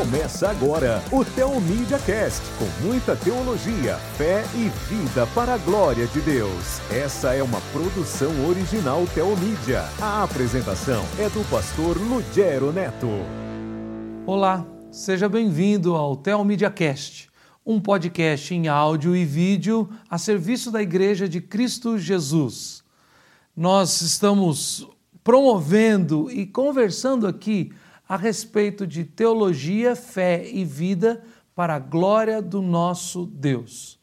Começa agora o Teomídia Cast, com muita teologia, fé e vida para a glória de Deus. Essa é uma produção original Teomídia. A apresentação é do pastor Lugero Neto. Olá, seja bem-vindo ao Teomídia Cast, um podcast em áudio e vídeo a serviço da Igreja de Cristo Jesus. Nós estamos promovendo e conversando aqui a respeito de teologia, fé e vida para a glória do nosso Deus.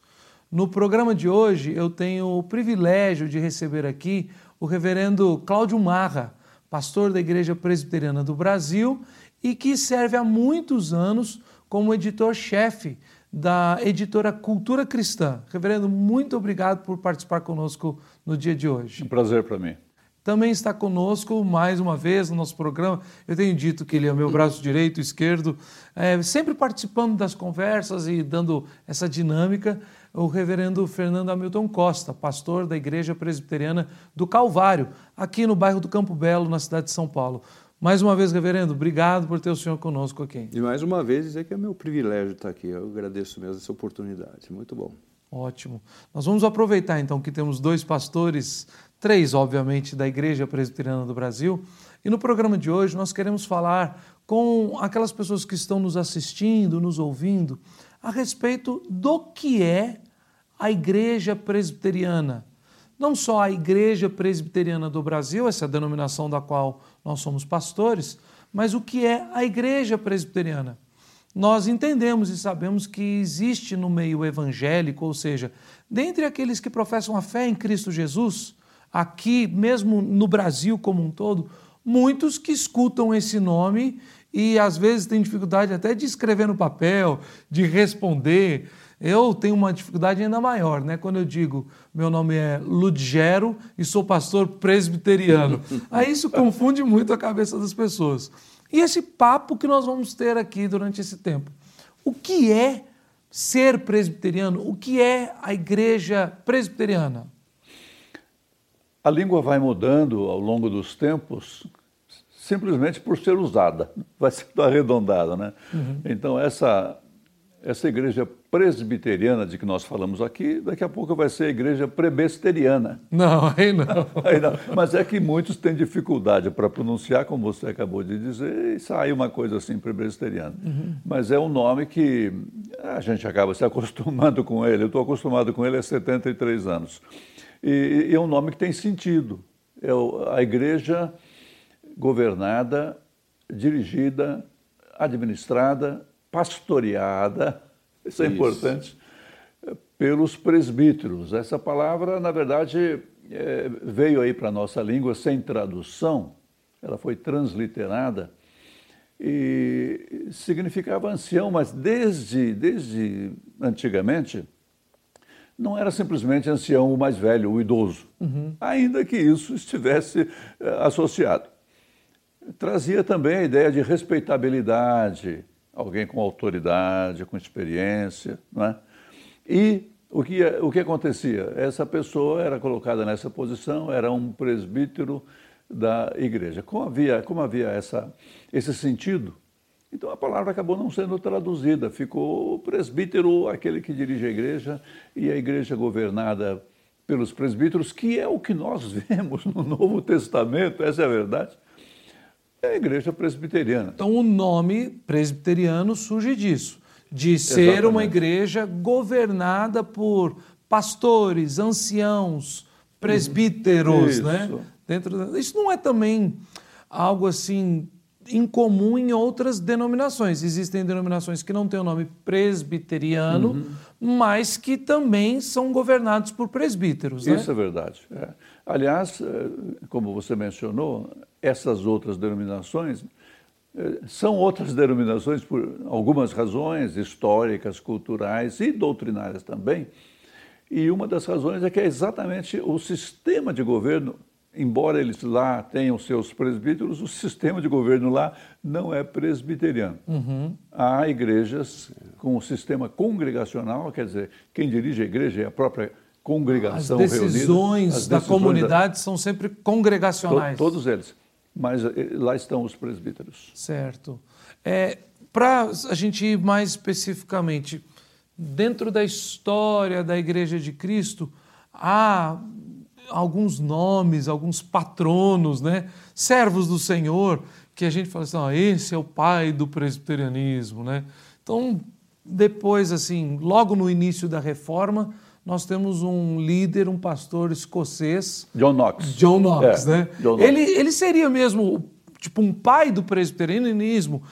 No programa de hoje, eu tenho o privilégio de receber aqui o reverendo Cláudio Marra, pastor da Igreja Presbiteriana do Brasil e que serve há muitos anos como editor-chefe da editora Cultura Cristã. Reverendo, muito obrigado por participar conosco no dia de hoje. Um prazer para mim também está conosco mais uma vez no nosso programa. Eu tenho dito que ele é o meu braço direito, esquerdo, é, sempre participando das conversas e dando essa dinâmica. O reverendo Fernando Hamilton Costa, pastor da Igreja Presbiteriana do Calvário, aqui no bairro do Campo Belo, na cidade de São Paulo. Mais uma vez, reverendo, obrigado por ter o senhor conosco aqui. E mais uma vez dizer que é meu privilégio estar aqui. Eu agradeço mesmo essa oportunidade. Muito bom. Ótimo. Nós vamos aproveitar então que temos dois pastores três, obviamente, da Igreja Presbiteriana do Brasil. E no programa de hoje nós queremos falar com aquelas pessoas que estão nos assistindo, nos ouvindo, a respeito do que é a Igreja Presbiteriana. Não só a Igreja Presbiteriana do Brasil, essa é denominação da qual nós somos pastores, mas o que é a Igreja Presbiteriana. Nós entendemos e sabemos que existe no meio evangélico, ou seja, dentre aqueles que professam a fé em Cristo Jesus, aqui, mesmo no Brasil como um todo, muitos que escutam esse nome e às vezes têm dificuldade até de escrever no papel, de responder. Eu tenho uma dificuldade ainda maior, né? Quando eu digo meu nome é Ludgero e sou pastor presbiteriano. Aí isso confunde muito a cabeça das pessoas. E esse papo que nós vamos ter aqui durante esse tempo. O que é ser presbiteriano? O que é a igreja presbiteriana? A língua vai mudando ao longo dos tempos simplesmente por ser usada, vai sendo arredondada, né? Uhum. Então essa essa igreja presbiteriana de que nós falamos aqui, daqui a pouco vai ser a igreja prebesteriana. Não, aí não. aí não. Mas é que muitos têm dificuldade para pronunciar, como você acabou de dizer, e sai uma coisa assim, prebesteriana. Uhum. Mas é um nome que a gente acaba se acostumando com ele. Eu estou acostumado com ele há 73 anos. E, e é um nome que tem sentido. É a igreja governada, dirigida, administrada, pastoreada, isso é isso. importante, pelos presbíteros. Essa palavra, na verdade, é, veio aí para a nossa língua sem tradução, ela foi transliterada e significava ancião, mas desde, desde antigamente não era simplesmente ancião, o mais velho, o idoso, uhum. ainda que isso estivesse eh, associado. Trazia também a ideia de respeitabilidade, alguém com autoridade, com experiência, não é? E o que, o que acontecia? Essa pessoa era colocada nessa posição, era um presbítero da igreja. Como havia, como havia essa, esse sentido, então a palavra acabou não sendo traduzida, ficou o presbítero, aquele que dirige a igreja, e a igreja governada pelos presbíteros, que é o que nós vemos no Novo Testamento, essa é a verdade. É a igreja presbiteriana. Então o nome presbiteriano surge disso, de ser Exatamente. uma igreja governada por pastores, anciãos, presbíteros, né? isso. né? Dentro isso não é também algo assim incomum em outras denominações. Existem denominações que não têm o nome presbiteriano, uhum. mas que também são governados por presbíteros. Né? Isso é verdade. É. Aliás, é, como você mencionou, essas outras denominações é, são outras denominações por algumas razões históricas, culturais e doutrinárias também. E uma das razões é que é exatamente o sistema de governo embora eles lá tenham seus presbíteros, o sistema de governo lá não é presbiteriano. Uhum. Há igrejas com o sistema congregacional, quer dizer, quem dirige a igreja é a própria congregação As decisões As da comunidade da... são sempre congregacionais. To, todos eles. Mas eh, lá estão os presbíteros. Certo. É, para a gente ir mais especificamente, dentro da história da Igreja de Cristo, há alguns nomes, alguns patronos, né? servos do Senhor, que a gente fala assim, oh, esse é o pai do presbiterianismo. Né? Então, depois, assim, logo no início da reforma, nós temos um líder, um pastor escocês. John Knox. John Knox, é, né? John Knox. Ele, ele seria mesmo tipo um pai do presbiterianismo.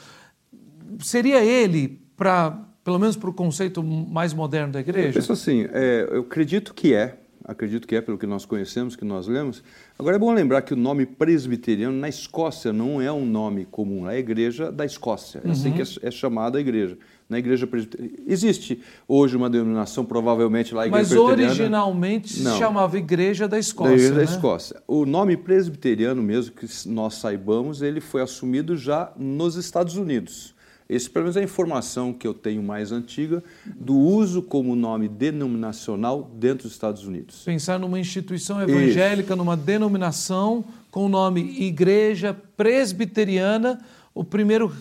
Seria ele, para pelo menos para o conceito mais moderno da igreja? Eu penso assim, é, eu acredito que é, acredito que é pelo que nós conhecemos, que nós lemos. Agora é bom lembrar que o nome presbiteriano na Escócia não é um nome comum, é a igreja da Escócia, é assim uhum. assim que é, é chamada a igreja. Na igreja presbiteriana. Existe hoje uma denominação, provavelmente lá, a igreja Mas originalmente se chamava Igreja da Escócia. Da igreja né? da Escócia. O nome presbiteriano, mesmo que nós saibamos, ele foi assumido já nos Estados Unidos. Esse, pelo menos, é a informação que eu tenho mais antiga do uso como nome denominacional dentro dos Estados Unidos. Pensar numa instituição evangélica, Isso. numa denominação com o nome Igreja Presbiteriana, o primeiro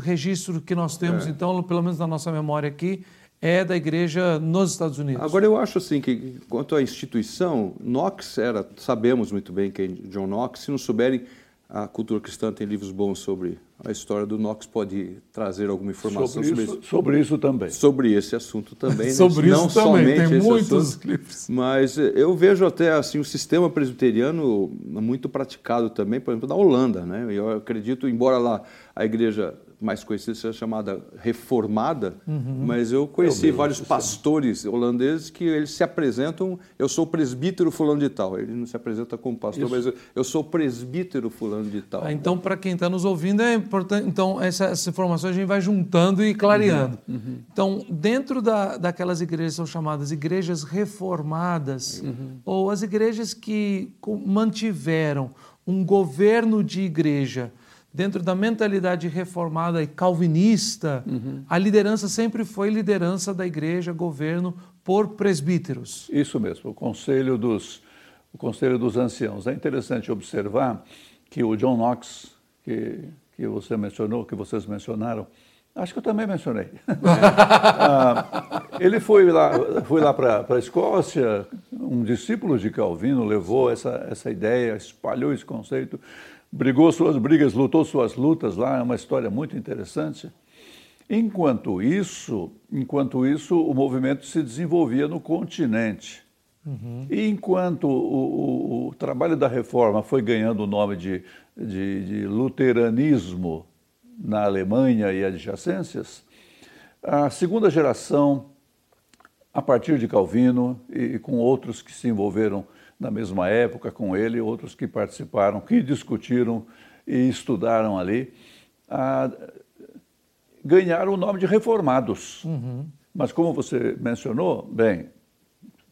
registro que nós temos, é. então, pelo menos na nossa memória aqui, é da igreja nos Estados Unidos. Agora eu acho assim que quanto à instituição, Knox era, sabemos muito bem quem é John Knox, se não souberem, a cultura cristã tem livros bons sobre a história do Knox, pode trazer alguma informação sobre, sobre isso, isso. Sobre isso também. Sobre esse assunto também. sobre né? isso não também, tem muitos assunto, livros. Mas eu vejo até assim o sistema presbiteriano muito praticado também, por exemplo, na Holanda. Né? Eu acredito, embora lá a igreja mais conhecida chamada reformada, uhum. mas eu conheci vários pastores holandeses que eles se apresentam, eu sou presbítero fulano de tal. Ele não se apresenta como pastor, Isso. mas eu, eu, sou presbítero fulano de tal. Ah, então, para quem está nos ouvindo, é importante. Então, essa, informação a gente vai juntando e clareando. Uhum. Uhum. Então, dentro da, daquelas igrejas são chamadas igrejas reformadas, uhum. ou as igrejas que mantiveram um governo de igreja dentro da mentalidade reformada e calvinista, uhum. a liderança sempre foi liderança da igreja, governo, por presbíteros. Isso mesmo, o conselho dos, o conselho dos anciãos. É interessante observar que o John Knox, que, que você mencionou, que vocês mencionaram, Acho que eu também mencionei. ah, ele foi lá, foi lá para a Escócia, um discípulo de Calvino levou essa, essa ideia, espalhou esse conceito brigou suas brigas, lutou suas lutas lá, é uma história muito interessante. Enquanto isso, enquanto isso, o movimento se desenvolvia no continente. Uhum. E enquanto o, o, o, trabalho da reforma foi ganhando o nome de, de, de luteranismo na Alemanha e adjacências, a segunda geração, a partir de Calvino e, e com outros que se envolveram na mesma época com ele, outros que participaram, que discutiram e estudaram ali, a, ganharam o nome de reformados. Uhum. Mas como você mencionou, bem,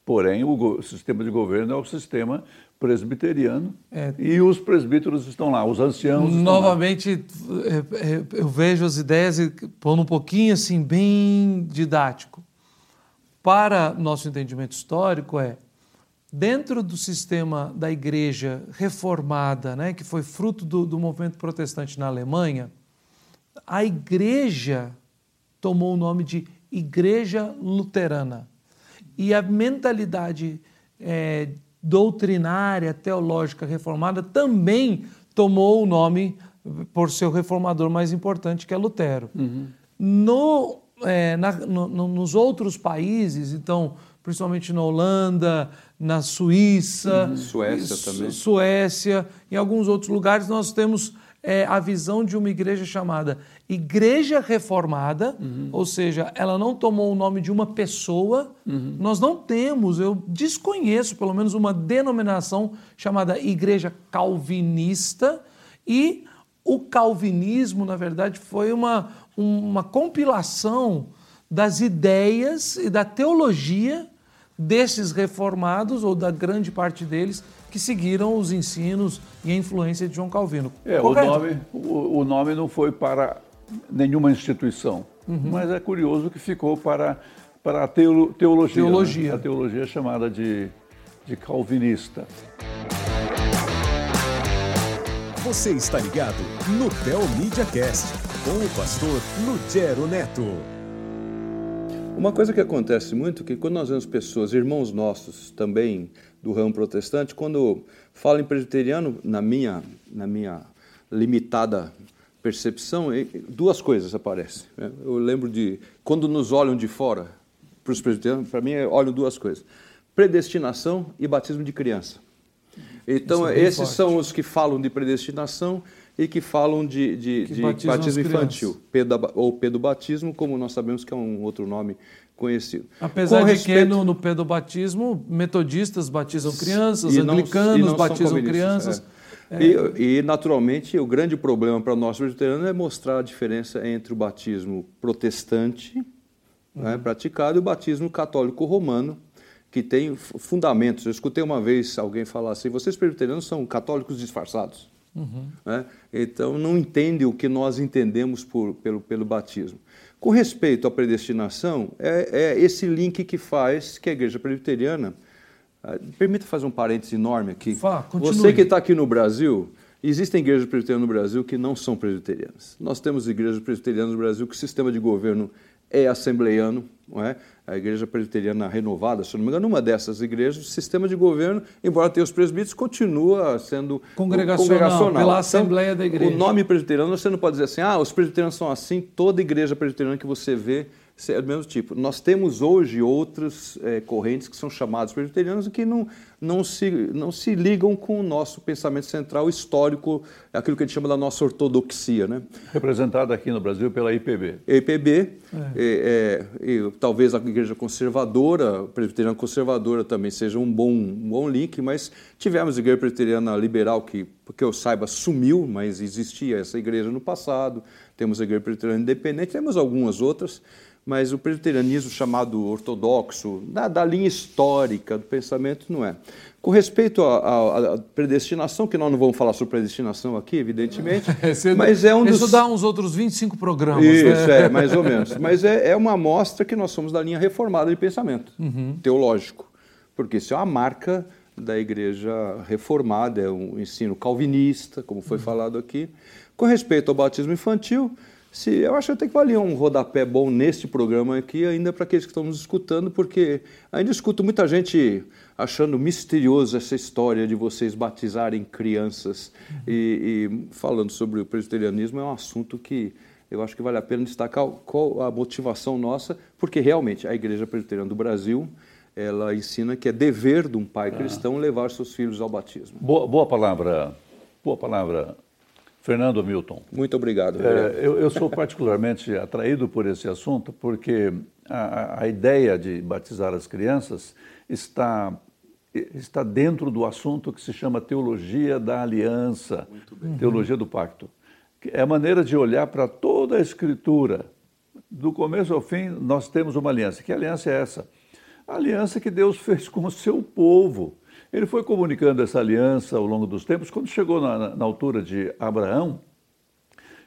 porém o, sistema de governo é o sistema presbiteriano é. e os presbíteros estão lá, os anciãos. Novamente, é, é, eu vejo as ideias pondo um pouquinho assim, bem didático. Para nosso entendimento histórico, é dentro do sistema da igreja reformada, né, que foi fruto do, do movimento protestante na Alemanha, a igreja tomou o nome de Igreja Luterana. E a mentalidade é, doutrinária, teológica reformada também tomou o nome por seu reformador mais importante, que é Lutero. Uhum. No, é, na, no, nos outros países, então, principalmente na Holanda, na Suíça, uhum. Suécia também. Suécia, em alguns outros lugares nós temos é, a visão de uma igreja chamada Igreja Reformada, uhum. ou seja, ela não tomou o nome de uma pessoa. Uhum. Nós não temos, eu desconheço pelo menos uma denominação chamada Igreja Calvinista e o calvinismo, na verdade, foi uma, uma compilação das ideias e da teologia desses reformados, ou da grande parte deles, que seguiram os ensinos e a influência de João Calvino. É, o nome, o, o, nome não foi para nenhuma instituição, uhum. mas é curioso que ficou para, para a teolo, teologia. Teologia. Né? A teologia chamada de, de calvinista. Você está ligado no Tel Media Cast com o pastor Lugero Neto. Uma coisa que acontece muito é que quando nós vemos pessoas, irmãos nossos também do ramo protestante, quando falam em presbiteriano, na minha, na minha limitada percepção, duas coisas aparecem. Né? Eu lembro de quando nos olham de fora, para os presbiterianos, para mim, olham duas coisas: predestinação e batismo de criança. Então, é esses forte. são os que falam de predestinação e que falam de, de, que de batismo infantil, ou pedobatismo, como nós sabemos que é um outro nome conhecido. Apesar Com de respeito... que no, no pedobatismo, metodistas batizam crianças, e não, anglicanos não batizam crianças. É. É. E, e, naturalmente, o grande problema para nós presbiterianos é mostrar a diferença entre o batismo protestante, né, uhum. né, praticado, e o batismo católico romano, que tem fundamentos. Eu escutei uma vez alguém falar assim: vocês presbiterianos são católicos disfarçados. Uhum. Né? Então, não entendem o que nós entendemos por, pelo, pelo batismo. Com respeito à predestinação, é, é esse link que faz que a igreja presbiteriana. Ah, permita fazer um parêntese enorme aqui. Fá, Você que está aqui no Brasil, existem igrejas presbiterianas no Brasil que não são presbiterianas. Nós temos igrejas presbiterianas no Brasil que o sistema de governo é assembleiano, não é? a igreja presbiteriana renovada, se não me engano, uma dessas igrejas, o sistema de governo, embora tenha os presbíteros, continua sendo congregacional, congregacional. pela então, Assembleia da Igreja. O nome presbiteriano, você não pode dizer assim, ah, os presbiterianos são assim, toda igreja presbiteriana que você vê é do mesmo tipo. Nós temos hoje outras é, correntes que são chamadas presbiterianas e que não, não, se, não se ligam com o nosso pensamento central histórico, aquilo que a gente chama da nossa ortodoxia. Né? Representada aqui no Brasil pela IPB. IPB, é. É, e, talvez a igreja conservadora, presbiteriana conservadora também seja um bom, um bom link, mas tivemos a igreja presbiteriana liberal que, porque eu saiba, sumiu, mas existia essa igreja no passado, temos a igreja presbiteriana independente, temos algumas outras, mas o presbiterianismo chamado ortodoxo, da, da, linha histórica do pensamento, não é. Com respeito à, predestinação, que nós não vamos falar sobre predestinação aqui, evidentemente, mas é um dos... Isso dá uns outros 25 programas. Isso, né? é, mais ou menos. Mas é, é, uma amostra que nós somos da linha reformada de pensamento uhum. teológico, porque isso é uma marca da igreja reformada, é um ensino calvinista, como foi uhum. falado aqui. Com respeito ao batismo infantil, se, eu acho até que valia um rodapé bom neste programa aqui, ainda para aqueles que estão nos escutando, porque ainda escuto muita gente achando misterioso essa história de vocês batizarem crianças. E, e falando sobre o presbiterianismo, é um assunto que eu acho que vale a pena destacar qual a motivação nossa, porque realmente a Igreja Presbiteriana do Brasil ela ensina que é dever de um pai ah. cristão levar seus filhos ao batismo. Boa, boa palavra, boa palavra, Fernando Milton. Muito obrigado. É, eu, eu, sou particularmente atraído por esse assunto porque a, a, ideia de batizar as crianças está, está dentro do assunto que se chama teologia da aliança, teologia do pacto. É a maneira de olhar para toda a escritura. Do começo ao fim, nós temos uma aliança. Que aliança é essa? A aliança que Deus fez com o seu povo. Ele foi comunicando essa aliança ao longo dos tempos. Quando chegou na, na altura de Abraão,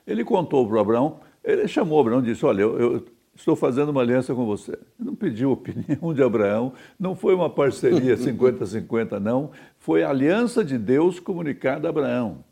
ele contou para Abraão, ele chamou Abraão e disse: Olha, eu, eu estou fazendo uma aliança com você. Ele não pediu opinião de Abraão, não foi uma parceria 50-50, não. Foi a aliança de Deus comunicada a Abraão.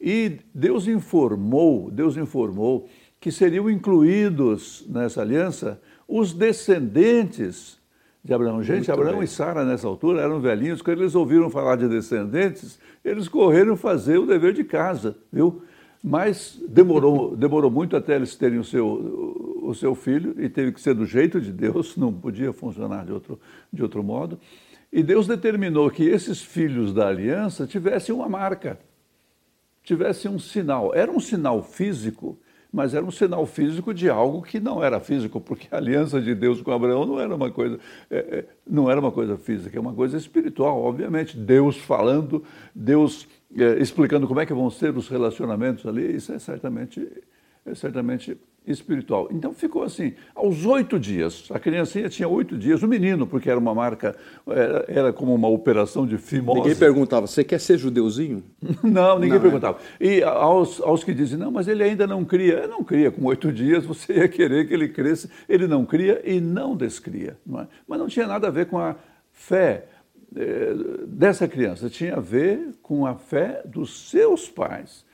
E Deus informou, Deus informou que seriam incluídos nessa aliança os descendentes de Abraão. Gente, Muito Abraão bem. e Sara, nessa altura, eram velhinhos. Quando eles ouviram falar de descendentes, eles correram fazer o dever de casa, viu? Mas demorou, demorou muito até eles terem o seu, o seu filho, e teve que ser do jeito de Deus, não podia funcionar de outro, de outro modo. E Deus determinou que esses filhos da aliança tivessem uma marca, tivessem um sinal. Era um sinal físico, mas era um sinal físico de algo que não era físico, porque a aliança de Deus com Abraão não era uma coisa, é, é, não era uma coisa física, é uma coisa espiritual, obviamente. Deus falando, Deus é, explicando como é que vão ser os relacionamentos ali, isso é certamente, é certamente espiritual. Então ficou assim, aos oito dias, a criancinha tinha oito dias, o menino, porque era uma marca, era, era como uma operação de fimose. Ninguém perguntava, você quer ser judeuzinho? não, ninguém não, é? perguntava. É. E aos, aos que dizem, não, mas ele ainda não cria. Eu não cria, com oito dias você ia querer que ele cresça. Ele não cria e não descria. Não é? Mas não tinha nada a ver com a fé eh, dessa criança tinha a ver com a fé dos seus pais.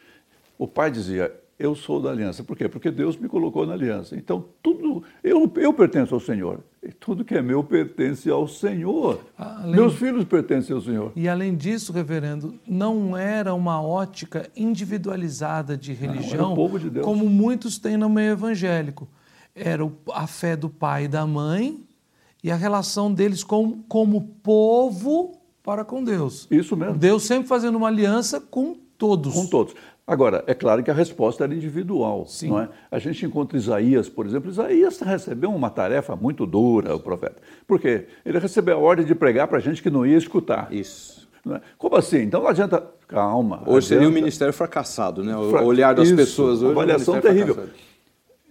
O pai dizia: Eu sou da aliança. Por quê? Porque Deus me colocou na aliança. Então, tudo. Eu, eu pertenço ao Senhor. E tudo que é meu pertence ao Senhor. Além... Meus filhos pertencem ao Senhor. E além disso, reverendo, não era uma ótica individualizada de religião, não, de como muitos têm no meio evangélico. Era a fé do pai e da mãe e a relação deles com, como povo para com Deus. Isso mesmo. Deus sempre fazendo uma aliança com todos. Com todos. Agora, é claro que a resposta era individual. Sim. Não é? A gente encontra Isaías, por exemplo. Isaías recebeu uma tarefa muito dura, o profeta. Por quê? Ele recebeu a ordem de pregar para gente que não ia escutar. Isso. É? Como assim? Então não adianta. Calma. Hoje adianta... seria um ministério fracassado, né? O olhar das Isso, pessoas hoje. Avaliação terrível. Fracassado.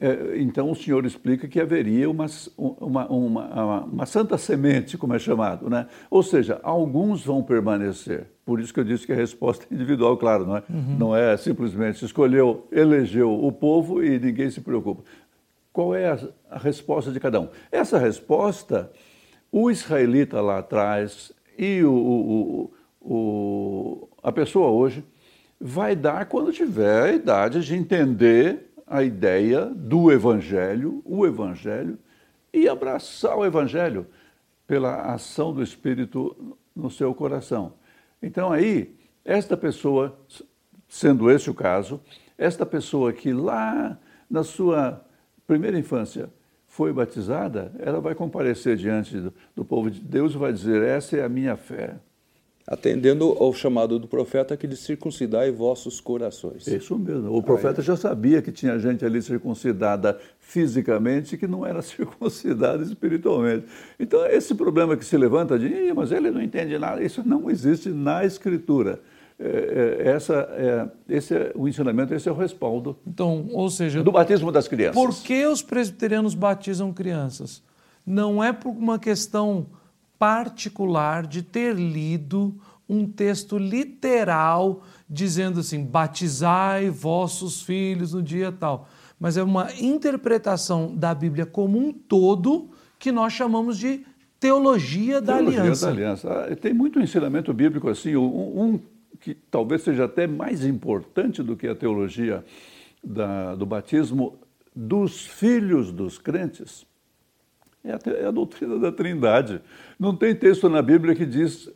É, então o senhor explica que haveria uma, uma, uma, uma, santa semente, como é chamado, né? Ou seja, alguns vão permanecer. Por isso que eu disse que a resposta é individual, claro, não é? Uhum. Não é simplesmente escolheu, elegeu o povo e ninguém se preocupa. Qual é a, a resposta de cada um? Essa resposta, o israelita lá atrás e o, o, o, a pessoa hoje vai dar quando tiver a idade de entender a ideia do Evangelho, o Evangelho, e abraçar o Evangelho pela ação do Espírito no seu coração. Então, aí, esta pessoa, sendo esse o caso, esta pessoa que lá na sua primeira infância foi batizada, ela vai comparecer diante do, povo de Deus e vai dizer: Essa é a minha fé atendendo ao chamado do profeta que de circuncidai vossos corações. Isso mesmo. O profeta já sabia que tinha gente ali circuncidada fisicamente e que não era circuncidada espiritualmente. Então, esse problema que se levanta de, mas ele não entende nada, isso não existe na Escritura. É, é, essa, é, esse é o ensinamento, esse é o respaldo. Então, ou seja, do batismo das crianças. Por que os presbiterianos batizam crianças? Não é por uma questão particular de ter lido um texto literal dizendo assim: batizai vossos filhos no dia tal. Mas é uma interpretação da Bíblia como um todo que nós chamamos de teologia da teologia aliança. Da aliança. Ah, tem muito ensinamento bíblico assim, um, um, que talvez seja até mais importante do que a teologia da, do batismo dos filhos dos crentes é a, é a doutrina da Trindade. Não tem texto na Bíblia que diz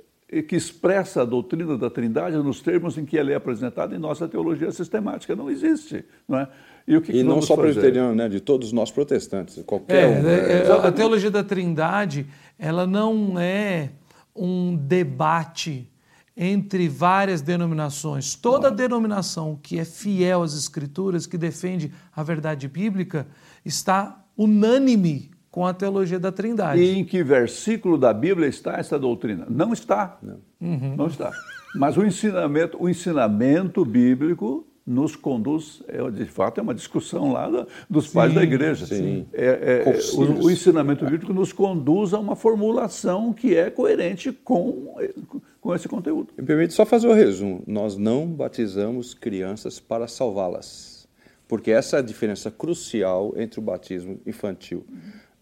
que expressa a doutrina da Trindade nos termos em que ela é apresentada em nossa teologia sistemática. Não existe, não é? E, o que, e que não só presbiteriano, né? De todos nós protestantes, qualquer é, um. É, é, a teologia da Trindade, ela não é um debate entre várias denominações. Toda denominação que é fiel às Escrituras, que defende a verdade bíblica, está unânime com a teologia da Trindade. E em que versículo da Bíblia está essa doutrina? Não está. Não, uhum. não está. Mas o ensinamento, o ensinamento bíblico nos conduz, é, de fato, é uma discussão lá dos sim, pais da igreja. Sim. É, é, o, o, ensinamento bíblico nos conduz a uma formulação que é coerente com, com esse conteúdo. Me permite só fazer o resumo. Nós não batizamos crianças para salvá-las, porque essa é a diferença crucial entre o batismo infantil.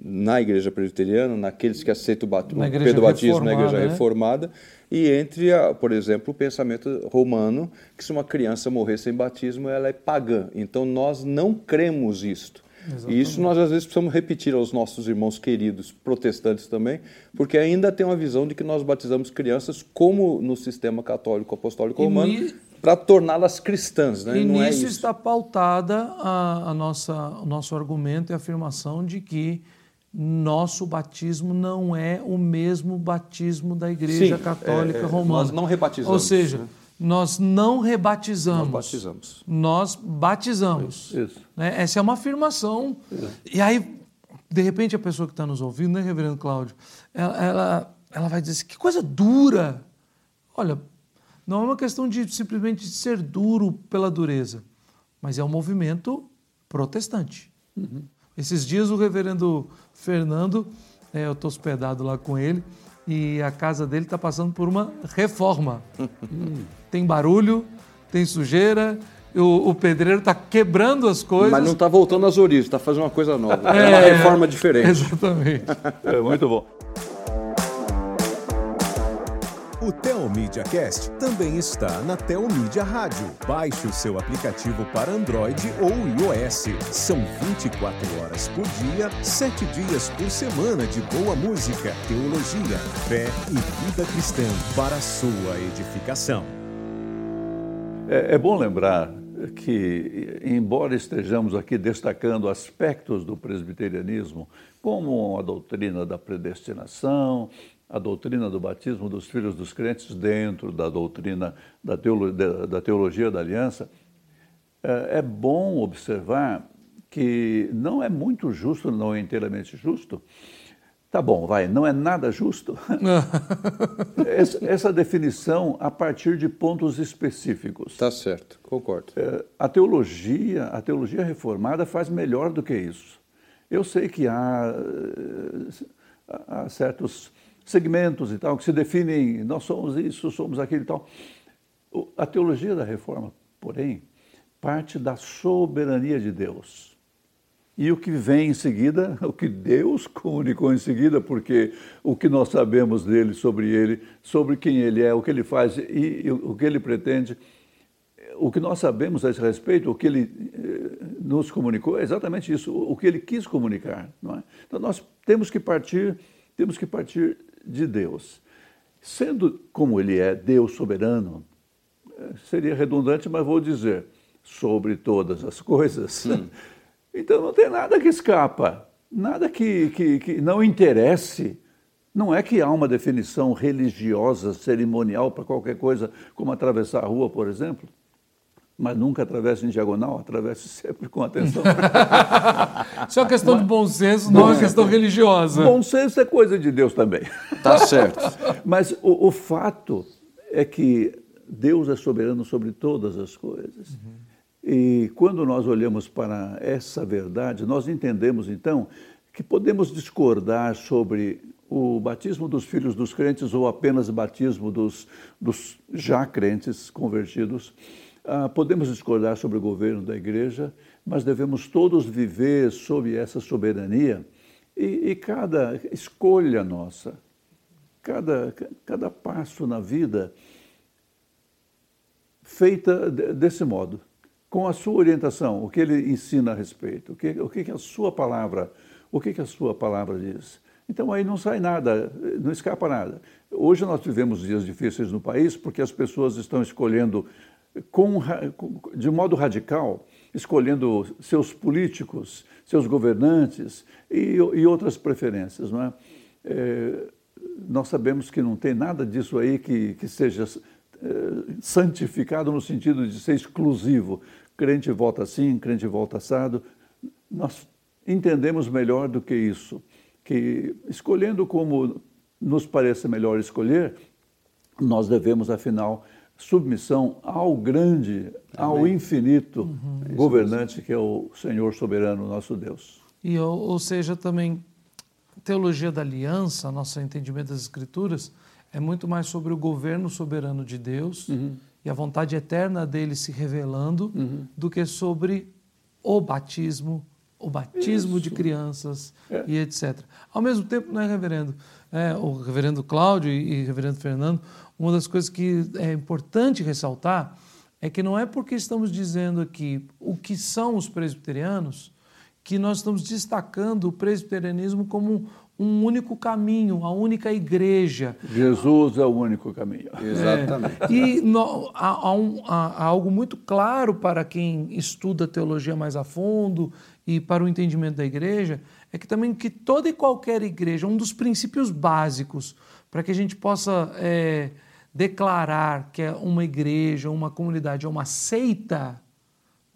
Na igreja presbiteriana, naqueles que aceitam o, o batismo na igreja né? reformada, e entre, a, por exemplo, o pensamento romano, que se uma criança morrer sem batismo, ela é pagã. Então nós não cremos isto. Exatamente. E isso nós às vezes precisamos repetir aos nossos irmãos queridos protestantes também, porque ainda tem uma visão de que nós batizamos crianças como no sistema católico apostólico romano, para torná-las cristãs. Né? E Não é nisso é está pautada a, a nossa, o nosso argumento e afirmação de que nosso batismo não é o mesmo batismo da Igreja Sim, Católica é, é, Romana. Nós não rebatizamos. Ou seja, né? nós não rebatizamos. Nós batizamos. Nós batizamos. Isso. Né? Essa é uma afirmação. E aí, de repente, a pessoa que está nos ouvindo, né, Reverendo Cláudio, ela, ela, ela vai dizer assim, que coisa dura. Olha, não é uma questão de simplesmente ser duro pela dureza, mas é um movimento protestante. Uhum. Esses dias o reverendo Fernando, é, eu estou hospedado lá com ele, e a casa dele está passando por uma reforma. tem barulho, tem sujeira, o, o pedreiro está quebrando as coisas. Mas não está voltando às origens, está fazendo uma coisa nova. É, é uma reforma diferente. Exatamente. é muito bom. O Telmídia Cast também está na Telmídia Rádio. Baixe o seu aplicativo para Android ou iOS. São 24 horas por dia, 7 dias por semana de boa música, teologia, fé e vida cristã para sua edificação. É, é bom lembrar que, embora estejamos aqui destacando aspectos do presbiterianismo, como a doutrina da predestinação, a doutrina do batismo dos filhos dos crentes dentro da doutrina da, teolo, da teologia da aliança, é, é bom observar que não é muito justo, não é inteiramente justo. Tá bom, vai, não é nada justo. essa, essa, definição a partir de pontos específicos. Tá certo, concordo. É, a teologia, a teologia reformada faz melhor do que isso. Eu sei que há, há certos segmentos e tal, que se definem, nós somos isso, somos aquilo e tal. A teologia da reforma, porém, parte da soberania de Deus. E o que vem em seguida, o que Deus comunicou em seguida, porque o que nós sabemos dele, sobre ele, sobre quem ele é, o que ele faz e, o que ele pretende, o que nós sabemos a esse respeito, o que ele eh, nos comunicou, é exatamente isso, o que ele quis comunicar. Não é? Então nós temos que partir, temos que partir de Deus. Sendo como ele é Deus soberano, eh, seria redundante, mas vou dizer, sobre todas as coisas. Então não tem nada que escapa, nada que, que, que não interesse. Não é que há uma definição religiosa, cerimonial para qualquer coisa, como atravessar a rua, por exemplo mas nunca atravesse em diagonal, atravesse sempre com atenção. Isso é uma questão mas, de bom senso, não é uma questão religiosa. Bom senso é coisa de Deus também. Tá certo. mas o, o fato é que Deus é soberano sobre todas as coisas. Uhum. E quando nós olhamos para essa verdade, nós entendemos então que podemos discordar sobre o batismo dos filhos dos crentes ou apenas batismo dos, dos já crentes convertidos ah, podemos discordar sobre o governo da igreja, mas devemos todos viver sob essa soberania e, e cada escolha nossa, cada, cada passo na vida feita desse modo, com a sua orientação, o que ele ensina a respeito, o que, o que a sua palavra, o que a sua palavra diz. Então aí não sai nada, não escapa nada. Hoje nós vivemos dias difíceis no país porque as pessoas estão escolhendo com, de modo radical, escolhendo seus políticos, seus governantes e, e outras preferências. Não é? é? nós sabemos que não tem nada disso aí que, que seja é, santificado no sentido de ser exclusivo. Crente vota assim, crente volta assado. Nós entendemos melhor do que isso, que escolhendo como nos parece melhor escolher, nós devemos, afinal, submissão ao grande, Amém. ao infinito uhum. governante que é o Senhor soberano, nosso Deus. E, ou seja, também, teologia da aliança, nosso entendimento das Escrituras, é muito mais sobre o governo soberano de Deus uhum. e a vontade eterna dele se revelando uhum. do que sobre o batismo, o batismo Isso. de crianças é. e etc. Ao mesmo tempo, não é, reverendo? É, o reverendo Cláudio e o reverendo Fernando, uma das coisas que é importante ressaltar é que não é porque estamos dizendo aqui o que são os presbiterianos que nós estamos destacando o presbiterianismo como um único caminho, a única igreja. Jesus é o único caminho. Exatamente. É. E no, há, há, um, há, algo muito claro para quem estuda teologia mais a fundo e para o entendimento da igreja, é que também que toda e qualquer igreja, um dos princípios básicos para que a gente possa é, declarar que é uma igreja, uma comunidade, é uma seita,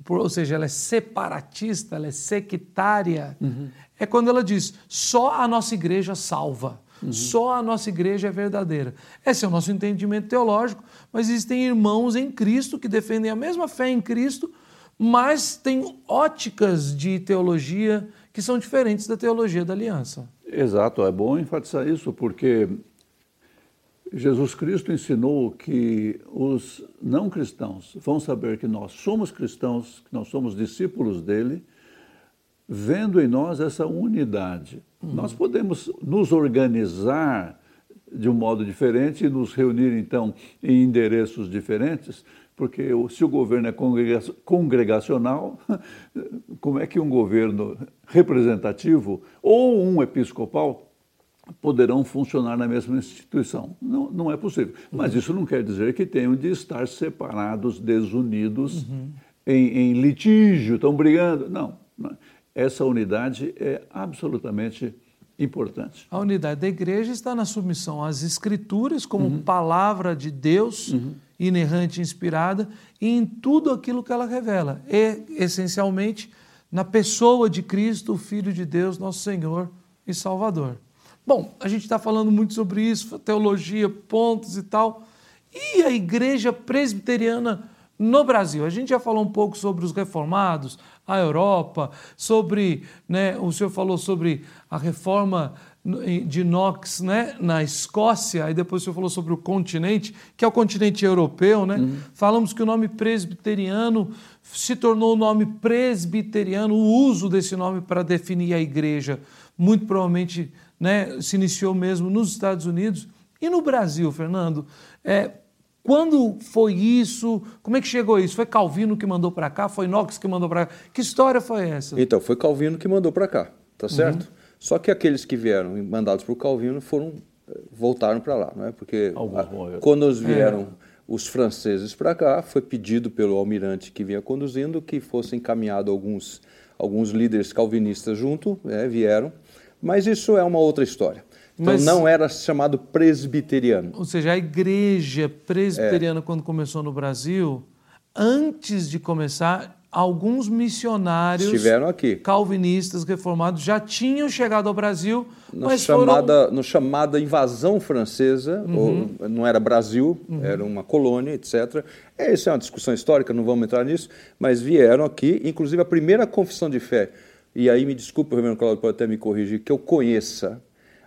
ou seja, ela é separatista, ela é sectária, uhum. é quando ela diz só a nossa igreja salva. Uhum. Só a nossa igreja é verdadeira. Esse é o nosso entendimento teológico, mas existem irmãos em Cristo que defendem a mesma fé em Cristo, mas têm óticas de teologia que são diferentes da teologia da aliança. Exato, é bom enfatizar isso, porque Jesus Cristo ensinou que os não cristãos vão saber que nós somos cristãos, que nós somos discípulos dele, vendo em nós essa unidade. Uhum. Nós podemos nos organizar de um modo diferente e nos reunir, então, em endereços diferentes, porque se o governo é congregacional, como é que um governo representativo ou um episcopal poderão funcionar na mesma instituição? Não, não é possível. Mas isso não quer dizer que tenham de estar separados, desunidos, uhum. em, em litígio, estão brigando. Não. Essa unidade é absolutamente importante. A unidade da igreja está na submissão às escrituras como uhum. palavra de Deus, uhum. inerrante e inspirada, e em tudo aquilo que ela revela. E, essencialmente, na pessoa de Cristo, o Filho de Deus, nosso Senhor e Salvador. Bom, a gente está falando muito sobre isso, teologia, pontos e tal. E a igreja presbiteriana no Brasil? A gente já falou um pouco sobre os reformados, a Europa, sobre, né, o senhor falou sobre a reforma de Knox né, na Escócia, aí depois o senhor falou sobre o continente, que é o continente europeu, né? Uhum. Falamos que o nome presbiteriano se tornou o nome presbiteriano, o uso desse nome para definir a igreja, muito provavelmente né, se iniciou mesmo nos Estados Unidos. E no Brasil, Fernando, é, quando foi isso? Como é que chegou isso? Foi Calvino que mandou para cá? Foi Knox que mandou para cá? Que história foi essa? Então, foi Calvino que mandou para cá, tá certo? Uhum. Só que aqueles que vieram mandados por Calvino foram eh, voltaram para lá, não é? Porque a, quando os vieram é. os franceses para cá, foi pedido pelo almirante que vinha conduzindo que fossem encaminhados alguns alguns líderes calvinistas junto, né, vieram, mas isso é uma outra história. Então Mas, não era chamado presbiteriano. Ou seja, a igreja presbiteriana, é. quando começou no Brasil, antes de começar, alguns missionários estiveram aqui. calvinistas reformados já tinham chegado ao Brasil, na mas chamada, foram... no chamada invasão francesa, uhum. ou, não era Brasil, uhum. era uma colônia, etc. Essa é uma discussão histórica, não vamos entrar nisso, mas vieram aqui, inclusive a primeira confissão de fé, e aí me desculpe, o reverendo Cláudio pode até me corrigir, que eu conheça,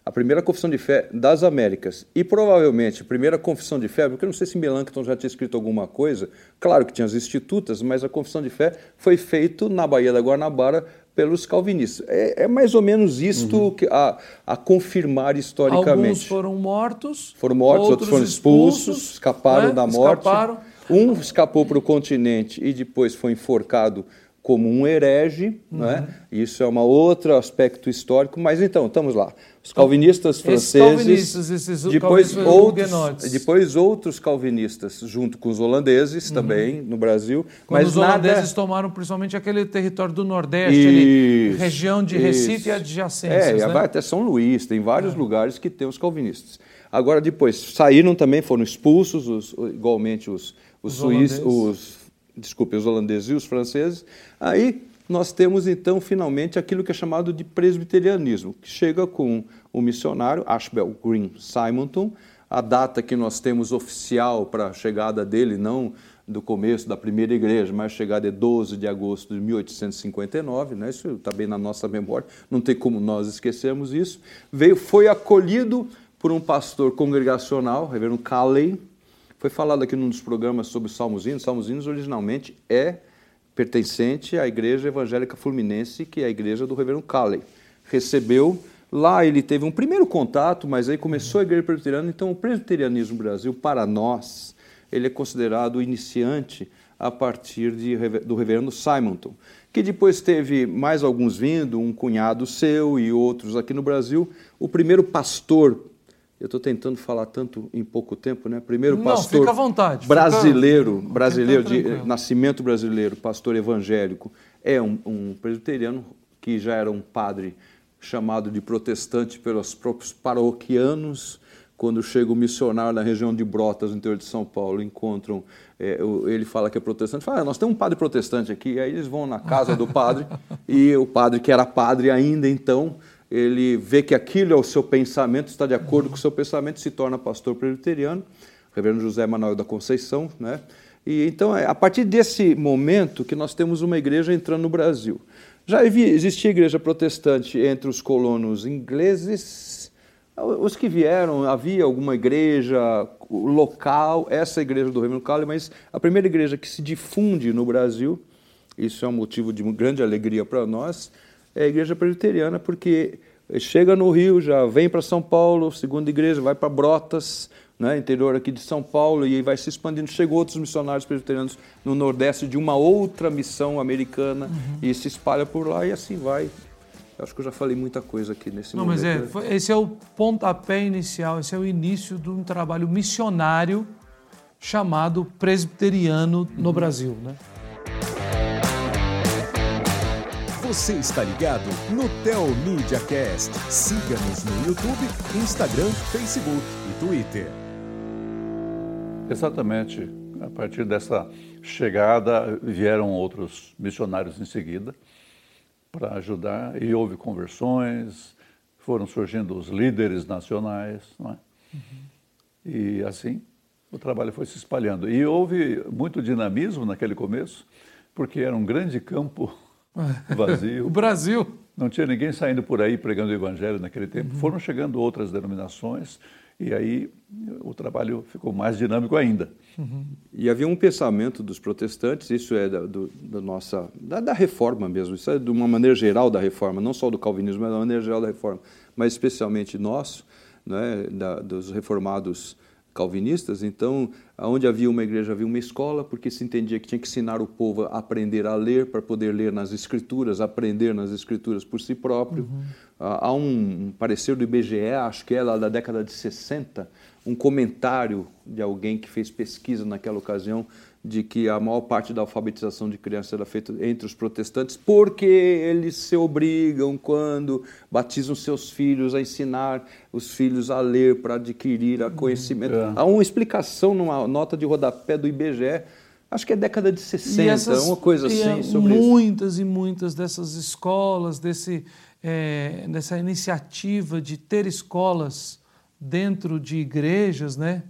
a primeira confissão de fé das Américas e provavelmente a primeira confissão de fé, porque eu não sei se Melanchthon já tinha escrito alguma coisa, claro que tinha as institutas, mas a confissão de fé foi feita na Baía da Guanabara pelos calvinistas. É, é mais ou menos isto uhum. que a, a confirmar historicamente. Alguns foram mortos, foram mortos, outros, outros foram expulsos, expulsos escaparam né? da morte. Escaparam. Um escapou para o continente e depois foi enforcado como um herege, uhum. né? isso é um outro aspecto histórico, mas então, estamos lá. Os calvinistas franceses, calvinistas, esses depois, outros, depois outros calvinistas, junto com os holandeses uhum. também, no Brasil. Quando mas os holandeses nada... tomaram principalmente aquele território do Nordeste, ali, região de Recife isso. e adjacências. É, né? vai até São Luís, tem vários é. lugares que tem os calvinistas. Agora, depois, saíram também, foram expulsos, os, igualmente os, os, os suíços, os desculpe, os holandeses e os franceses. Aí nós temos então finalmente aquilo que é chamado de presbiterianismo, que chega com o missionário Ashbel Green Simonton. A data que nós temos oficial para a chegada dele, não do começo da primeira igreja, mas a chegada é 12 de agosto de 1859, né? isso está bem na nossa memória, não tem como nós esquecermos isso. Veio, foi acolhido por um pastor congregacional, reverendo Calley, foi falado aqui num dos programas sobre Salmos Hinos. Salmos Hinos originalmente é pertencente à Igreja Evangélica Fluminense, que é a igreja do reverendo Calley. Recebeu, lá ele teve um primeiro contato, mas aí começou a igreja presbiteriana. Então, o presbiterianismo no Brasil, para nós, ele é considerado iniciante a partir de, do reverendo Simonton, que depois teve mais alguns vindo, um cunhado seu e outros aqui no Brasil. O primeiro pastor eu estou tentando falar tanto em pouco tempo, né? Primeiro Não, pastor fica à vontade, brasileiro, fica... brasileiro de nascimento brasileiro, pastor evangélico, é um, um, presbiteriano que já era um padre chamado de protestante pelos próprios paroquianos. Quando chega o missionário na região de Brotas, no interior de São Paulo, encontram, é, ele fala que é protestante, fala, ah, nós temos um padre protestante aqui, aí eles vão na casa do padre, e o padre que era padre ainda então, ele vê que aquilo é o seu pensamento, está de acordo com o seu pensamento, se torna pastor presbiteriano, reverendo José Manuel da Conceição, né? E então é a partir desse momento que nós temos uma igreja entrando no Brasil. Já existia igreja protestante entre os colonos ingleses, os que vieram, havia alguma igreja local, essa igreja do Reverendo Cali, mas a primeira igreja que se difunde no Brasil, isso é um motivo de grande alegria para nós, é a igreja presbiteriana, porque chega no Rio, já vem para São Paulo, segunda igreja, vai para Brotas, né, interior aqui de São Paulo, e vai se expandindo. Chegou outros missionários presbiterianos no Nordeste de uma outra missão americana uhum. e se espalha por lá e assim vai. Eu acho que eu já falei muita coisa aqui nesse Não, momento. mas é, esse é o pontapé inicial, esse é o início de um trabalho missionário chamado presbiteriano no uhum. Brasil, né? Você está ligado no Tel Media Cast. Siga-nos no YouTube, Instagram, Facebook e Twitter. Exatamente. A partir dessa chegada vieram outros missionários em seguida para ajudar e houve conversões, foram surgindo os líderes nacionais, não é? Uhum. E assim o trabalho foi se espalhando. E houve muito dinamismo naquele começo, porque era um grande campo vazio. o Brasil. Não tinha ninguém saindo por aí pregando o evangelho naquele tempo. Uhum. Foram chegando outras denominações e aí o trabalho ficou mais dinâmico ainda. Uhum. E havia um pensamento dos protestantes, isso é da, do, da nossa da, da, reforma mesmo, isso é de uma maneira geral da reforma, não só do calvinismo, mas da maneira geral da reforma, mas especialmente nosso, né, da, dos reformados calvinistas, então, onde havia uma igreja, havia uma escola, porque se entendia que tinha que ensinar o povo a aprender a ler, para poder ler nas escrituras, aprender nas escrituras por si próprio. Uhum. Há um parecer do IBGE, acho que é lá da década de 60, um comentário de alguém que fez pesquisa naquela ocasião, de que a maior parte da alfabetização de crianças era feita entre os protestantes, porque eles se obrigam, quando batizam seus filhos, a ensinar os filhos a ler para adquirir a conhecimento. É. Há uma explicação numa nota de rodapé do IBGE, acho que é década de 60, essas, uma coisa assim. sobre muitas isso. e muitas dessas escolas, desse, é, dessa iniciativa de ter escolas dentro de igrejas, né?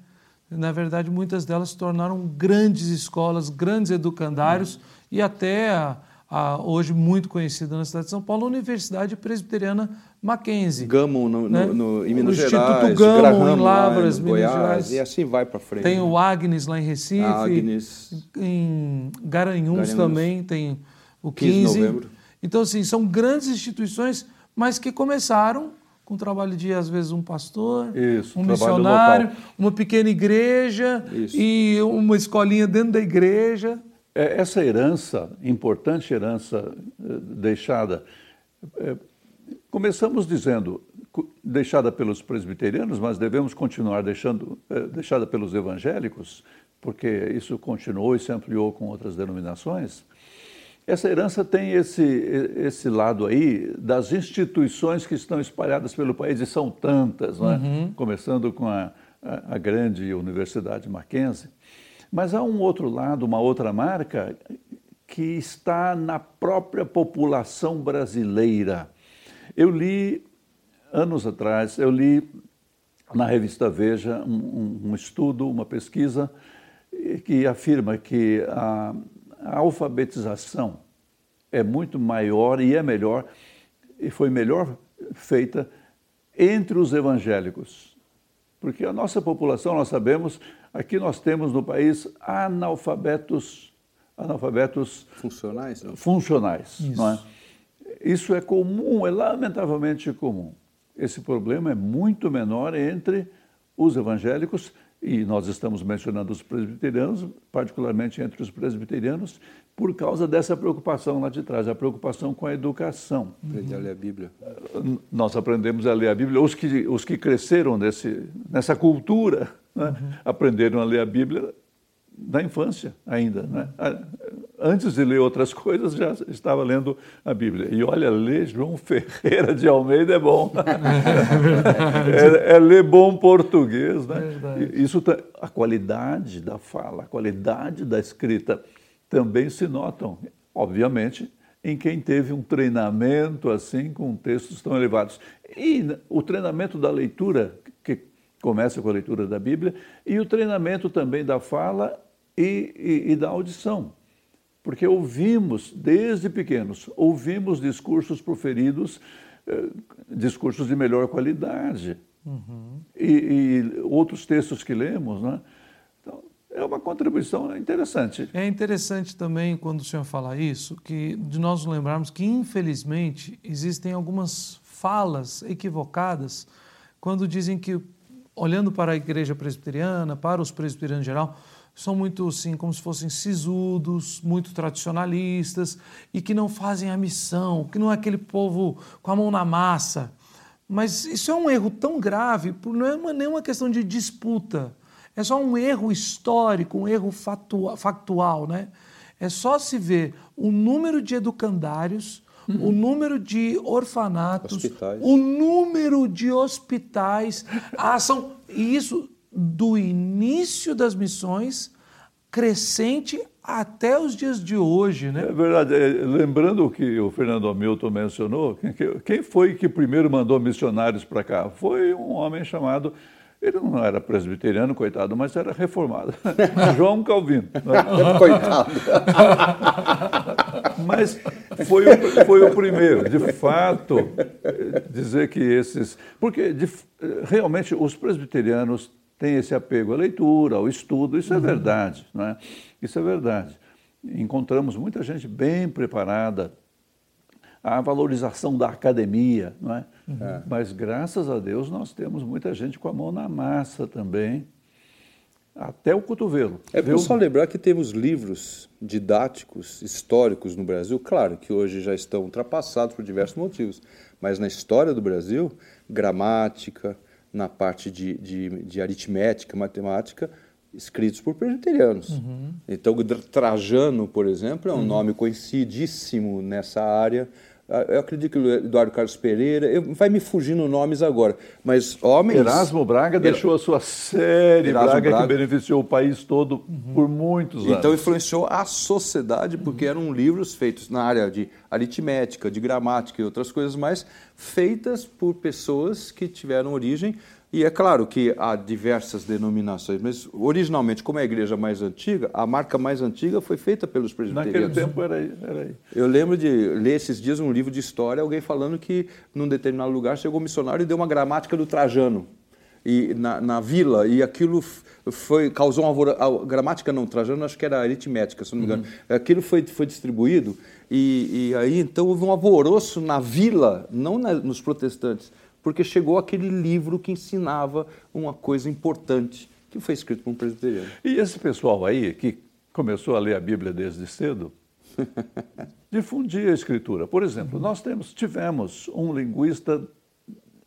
Na verdade, muitas delas se tornaram grandes escolas, grandes educandários uhum. e até a, a, hoje muito conhecida na cidade de São Paulo, a Universidade Presbiteriana Mackenzie. Gammon no, né? no, no, em Minas o Gerais. Instituto Gammon em Lavras, Minas Goiás, Gerais. E assim vai para frente. Tem o Agnes lá em Recife. Agnes. Em Garanhuns, Garanhuns. também tem o 15. 15 de novembro. Então, assim, são grandes instituições, mas que começaram com o trabalho de, às vezes, um pastor, Isso, um missionário, uma pequena igreja Isso. e uma escolinha dentro da igreja. É, essa herança, importante herança eh, deixada, é, começamos dizendo, deixada pelos presbiterianos, mas devemos continuar deixando, é, deixada pelos evangélicos, porque isso continuou e se ampliou com outras denominações. Essa herança tem esse, esse lado aí das instituições que estão espalhadas pelo país, e são tantas, é? uhum. começando com a, a, a, grande Universidade Mackenzie. Mas há um outro lado, uma outra marca, que está na própria população brasileira. Eu li, anos atrás, eu li na revista Veja um, um estudo, uma pesquisa, que afirma que a, a alfabetização é muito maior e é melhor, e foi melhor feita entre os evangélicos. Porque a nossa população, nós sabemos, aqui nós temos no país analfabetos, analfabetos funcionais. Não? Funcionais, Isso. não é? Isso é comum, é lamentavelmente comum. Esse problema é muito menor entre os evangélicos e nós estamos mencionando os presbiterianos, particularmente entre os presbiterianos, por causa dessa preocupação lá de trás, a preocupação com a educação. Aprender a ler a Bíblia. Nós aprendemos a ler a Bíblia, os que, os que cresceram nesse, nessa cultura, né, uhum. aprenderam a ler a Bíblia na infância ainda. Né? Antes de ler outras coisas, já estava lendo a Bíblia. E olha, ler João Ferreira de Almeida é bom. é, é, ler bom português. Né? Isso, tá, a qualidade da fala, a qualidade da escrita também se notam, obviamente, em quem teve um treinamento assim, com textos tão elevados. E o treinamento da leitura, que começa com a leitura da Bíblia, e o treinamento também da fala e, e, e da audição. Porque ouvimos, desde pequenos, ouvimos discursos proferidos, eh, discursos de melhor qualidade. Uhum. E, e, outros textos que lemos, né? Então, é uma contribuição interessante. É interessante também, quando o senhor fala isso, que de nós lembrarmos que, infelizmente, existem algumas falas equivocadas quando dizem que, olhando para a igreja presbiteriana, para os presbiterianos em geral, são muito assim, como se fossem sisudos, muito tradicionalistas e que não fazem a missão, que não é aquele povo com a mão na massa. Mas isso é um erro tão grave, não é uma, nenhuma questão de disputa, é só um erro histórico, um erro factual. Né? É só se ver o número de educandários, uhum. o número de orfanatos, hospitais. o número de hospitais, a ação. E isso do início das missões crescente até os dias de hoje, né? É verdade. É, lembrando o que o Fernando Hamilton mencionou, quem foi que primeiro mandou missionários para cá? Foi um homem chamado ele não era presbiteriano, coitado, mas era reformado. João Calvino. Né? coitado. mas foi o, foi o primeiro, de fato, dizer que esses. Porque de, realmente os presbiterianos tem esse apego à leitura, ao estudo, isso é uhum. verdade, não é? Isso é verdade. Encontramos muita gente bem preparada, a valorização da academia, não é? Uhum. Mas graças a Deus nós temos muita gente com a mão na massa também, até o cotovelo. É bom só lembrar que temos livros didáticos, históricos no Brasil, claro que hoje já estão ultrapassados por diversos motivos, mas na história do Brasil, gramática, na parte de, de, de aritmética, matemática, escritos por presbiterianos. Uhum. Então, Trajano, por exemplo, é um uhum. nome conhecidíssimo nessa área. Ah, eu acredito que o Eduardo Carlos Pereira, eu, vai me fugindo nomes agora, mas homens. Erasmo Braga deixou a sua série Braga, Braga, que beneficiou o país todo uhum. por muitos anos. Então influenciou a sociedade, porque uhum. eram livros feitos na área de aritmética, de gramática e outras coisas mais, feitas por pessoas que tiveram origem e é claro que há diversas denominações, mas originalmente, como é a igreja mais antiga, a marca mais antiga foi feita pelos presbiterianos. Naquele tempo era aí, era aí. Eu lembro de ler esses dias um livro de história, alguém falando que num determinado lugar chegou um missionário e deu uma gramática do Trajano e na, na vila, e aquilo foi causou uma a gramática não Trajano, acho que era aritmética, se não me engano. Uhum. Aquilo foi, foi distribuído e, e, aí então houve um alvoroço na vila, não na, nos protestantes porque chegou aquele livro que ensinava uma coisa importante, que foi escrito por um presbiteriano. E esse pessoal aí, que começou a ler a Bíblia desde cedo, difundia a escritura. Por exemplo, nós temos, tivemos um linguista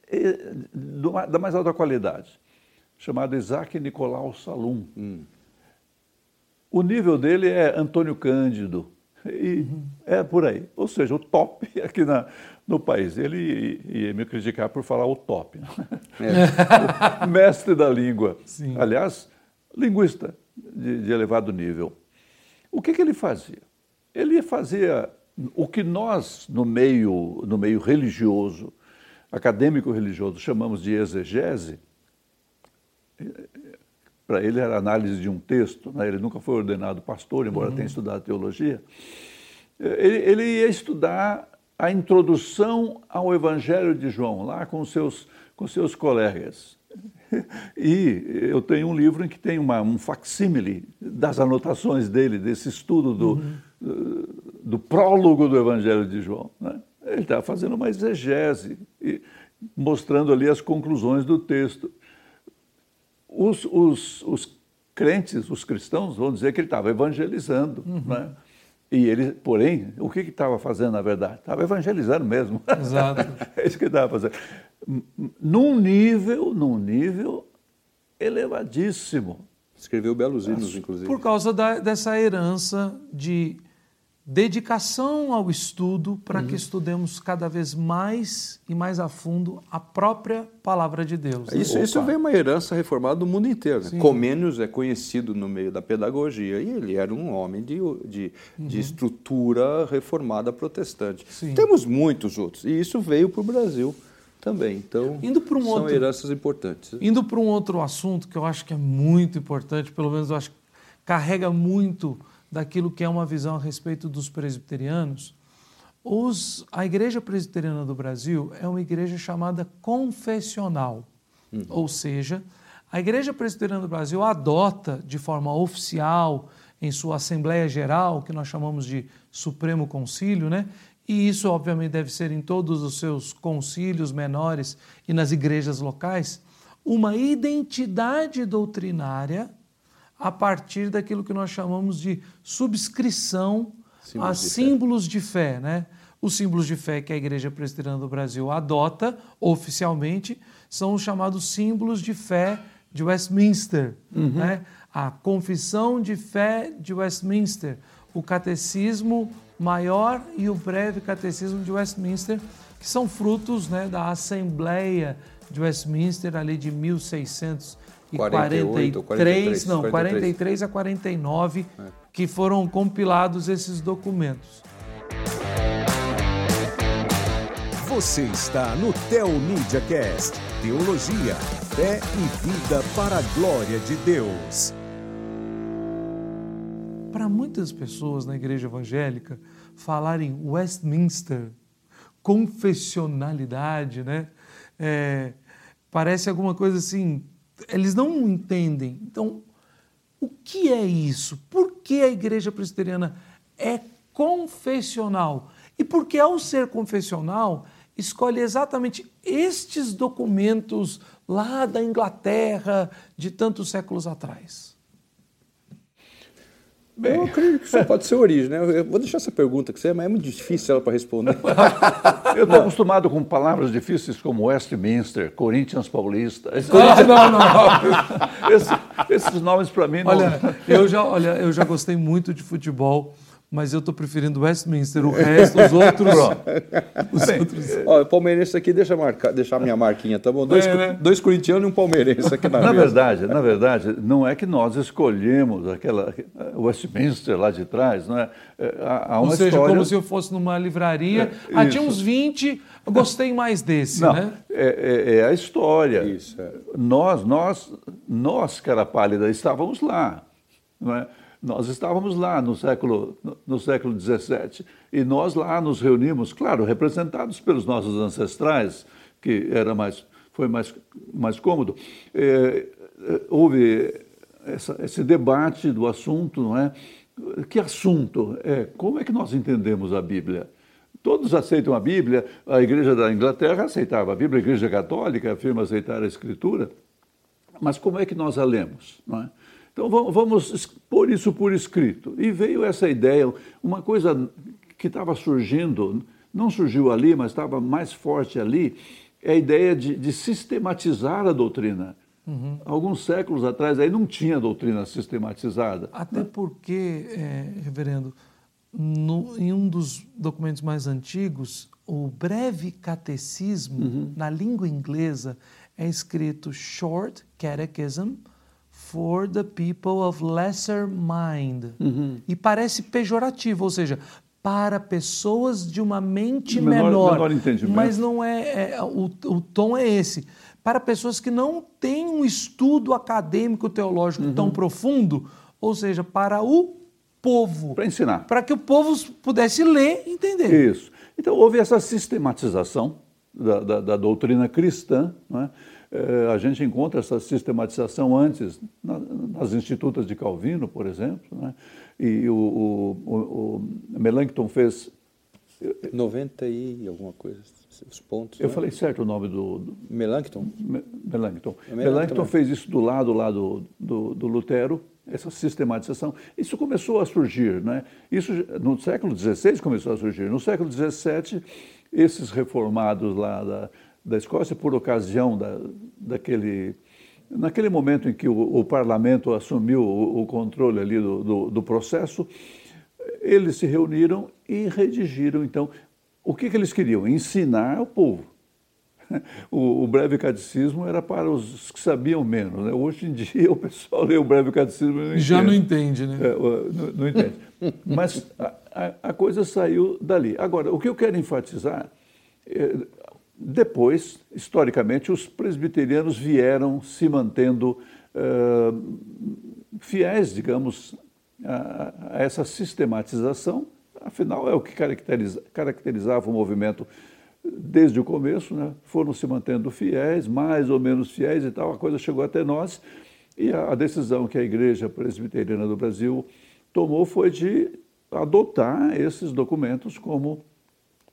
eh, da mais alta qualidade, chamado Isaac Nicolau Salum. Hum. O nível dele é Antônio Cândido, e é por aí. Ou seja, o top aqui na, no país. Ele ia me criticar por falar o top. Né? É. mestre da língua. Sim. Aliás, linguista de, de, elevado nível. O que, que ele fazia? Ele fazia o que nós, no meio, no meio religioso, acadêmico religioso, chamamos de exegese. Para ele era análise de um texto, né? ele nunca foi ordenado pastor, embora uhum. tenha estudado teologia. Ele, ele ia estudar a introdução ao Evangelho de João, lá com seus, com seus colegas. E eu tenho um livro em que tem uma, um facsímile das anotações dele, desse estudo do, uhum. do, do, prólogo do Evangelho de João. Né? Ele está fazendo uma exegese, e mostrando ali as conclusões do texto. Os, os, os crentes, os cristãos, vão dizer que ele estava evangelizando. Uhum. Né? E ele, porém, o que estava fazendo na verdade? Estava evangelizando mesmo. Exato. é isso que estava fazendo. Num nível, num nível elevadíssimo. Escreveu belos hinos, inclusive. Por causa da, dessa herança de dedicação ao estudo para uhum. que estudemos cada vez mais e mais a fundo a própria palavra de Deus. Né? Isso, isso vem uma herança reformada do mundo inteiro. Né? Comênios é conhecido no meio da pedagogia e ele era um homem de, de, uhum. de estrutura reformada protestante. Sim. Temos muitos outros e isso veio para o Brasil também. Então, indo um são outro, heranças importantes. Indo para um outro assunto que eu acho que é muito importante, pelo menos eu acho que carrega muito daquilo que é uma visão a respeito dos presbiterianos, os, a Igreja Presbiteriana do Brasil é uma igreja chamada confessional, uhum. ou seja, a Igreja Presbiteriana do Brasil adota de forma oficial em sua Assembleia Geral, que nós chamamos de Supremo Concílio, né, e isso obviamente deve ser em todos os seus concílios menores e nas igrejas locais, uma identidade doutrinária a partir daquilo que nós chamamos de subscrição símbolos a símbolos de fé, né? Os símbolos de fé que a Igreja Presbiteriana do Brasil adota oficialmente são os chamados símbolos de fé de Westminster, uhum. né? A Confissão de Fé de Westminster, o Catecismo Maior e o Breve Catecismo de Westminster, que são frutos né, da Assembleia de Westminster ali de 1643, 48, 43, não, 43. 43 a 49, é. que foram compilados esses documentos. Você está no Tel Media Cast, Teologia, fé e vida para a glória de Deus. Para muitas pessoas na igreja evangélica, falar em Westminster, confessionalidade, né? É, parece alguma coisa assim, eles não entendem. Então, o que é isso? Por que a igreja presbiteriana é confessional? E por que, ao ser confessional, escolhe exatamente estes documentos lá da Inglaterra de tantos séculos atrás? Bem. Eu acredito que isso pode ser origem, né? Eu vou deixar essa pergunta que você, mas é muito difícil ela para responder. Eu estou acostumado com palavras difíceis como Westminster, Corinthians Paulista. Ah, não, não. Esse, esses nomes para mim não. Olha, eu já, olha, eu já gostei muito de futebol mas eu estou preferindo Westminster. O resto, os outros. os Bem, outros... Ó, o palmeirense aqui, deixa, marcar, deixar a minha marquinha, tá bom? Dois, é, né? dois corintianos e um palmeirense aqui na Na mesa. verdade, na verdade, não é que nós escolhemos aquela Westminster lá de trás, não é? é há, há Ou seja, história... como se eu fosse numa livraria, é, ah, tinha uns 20, eu gostei mais desse, não, né? É, é, é a história. Isso, é. Nós, nós, nós, cara pálida, estávamos lá, não é? Nós estávamos lá no século, no século XVII e nós lá nos reunimos, claro, representados pelos nossos ancestrais, que era mais, foi mais, mais cômodo. É, é, houve essa, esse debate do assunto, não é? Que assunto? É, como é que nós entendemos a Bíblia? Todos aceitam a Bíblia, a Igreja da Inglaterra aceitava a Bíblia, a Igreja Católica afirma aceitar a Escritura, mas como é que nós a lemos? Não é? Então vamos pôr isso por escrito. E veio essa ideia, uma coisa que estava surgindo, não surgiu ali, mas estava mais forte ali, é a ideia de, de sistematizar a doutrina. Uhum. Alguns séculos atrás aí não tinha doutrina sistematizada. Até porque, é, reverendo, no, em um dos documentos mais antigos, o breve catecismo, uhum. na língua inglesa, é escrito Short Catechism, for the people of lesser mind. Uhum. E parece pejorativo, ou seja, para pessoas de uma mente menor. menor, menor mas não é, é o, o, tom é esse. Para pessoas que não têm um estudo acadêmico teológico uhum. tão profundo, ou seja, para o povo. Para ensinar. Para que o povo pudesse ler e entender. Isso. Então houve essa sistematização da, da, da doutrina cristã, não é? Eh, a gente encontra essa sistematização antes nas institutas de Calvino, por exemplo, né? e o, o, o, Melanchthon fez... 90 e alguma coisa, os pontos. Eu né? falei certo o nome do... do Melanchthon? Me, Melanchthon. É Melanchthon fez isso do lado lá do, do, do Lutero, essa sistematização. Isso começou a surgir, né? Isso no século XVI começou a surgir. No século XVII, esses reformados lá da, da Escócia por ocasião da, daquele naquele momento em que o, o parlamento assumiu o, o, controle ali do, do, do, processo, eles se reuniram e redigiram então o que, que eles queriam ensinar ao povo. O, o, breve catecismo era para os que sabiam menos. Né? Hoje em dia o pessoal lê o breve catecismo e não Já não entende, né? É, não, não, entende. Mas a, a, a, coisa saiu dali. Agora, o que eu quero enfatizar, é, depois, historicamente, os presbiterianos vieram se mantendo uh, fiéis, digamos, a, a, essa sistematização. Afinal, é o que caracteriza, caracterizava o movimento desde o começo, né? foram se mantendo fiéis, mais ou menos fiéis e tal. A coisa chegou até nós e a, a decisão que a Igreja Presbiteriana do Brasil tomou foi de adotar esses documentos como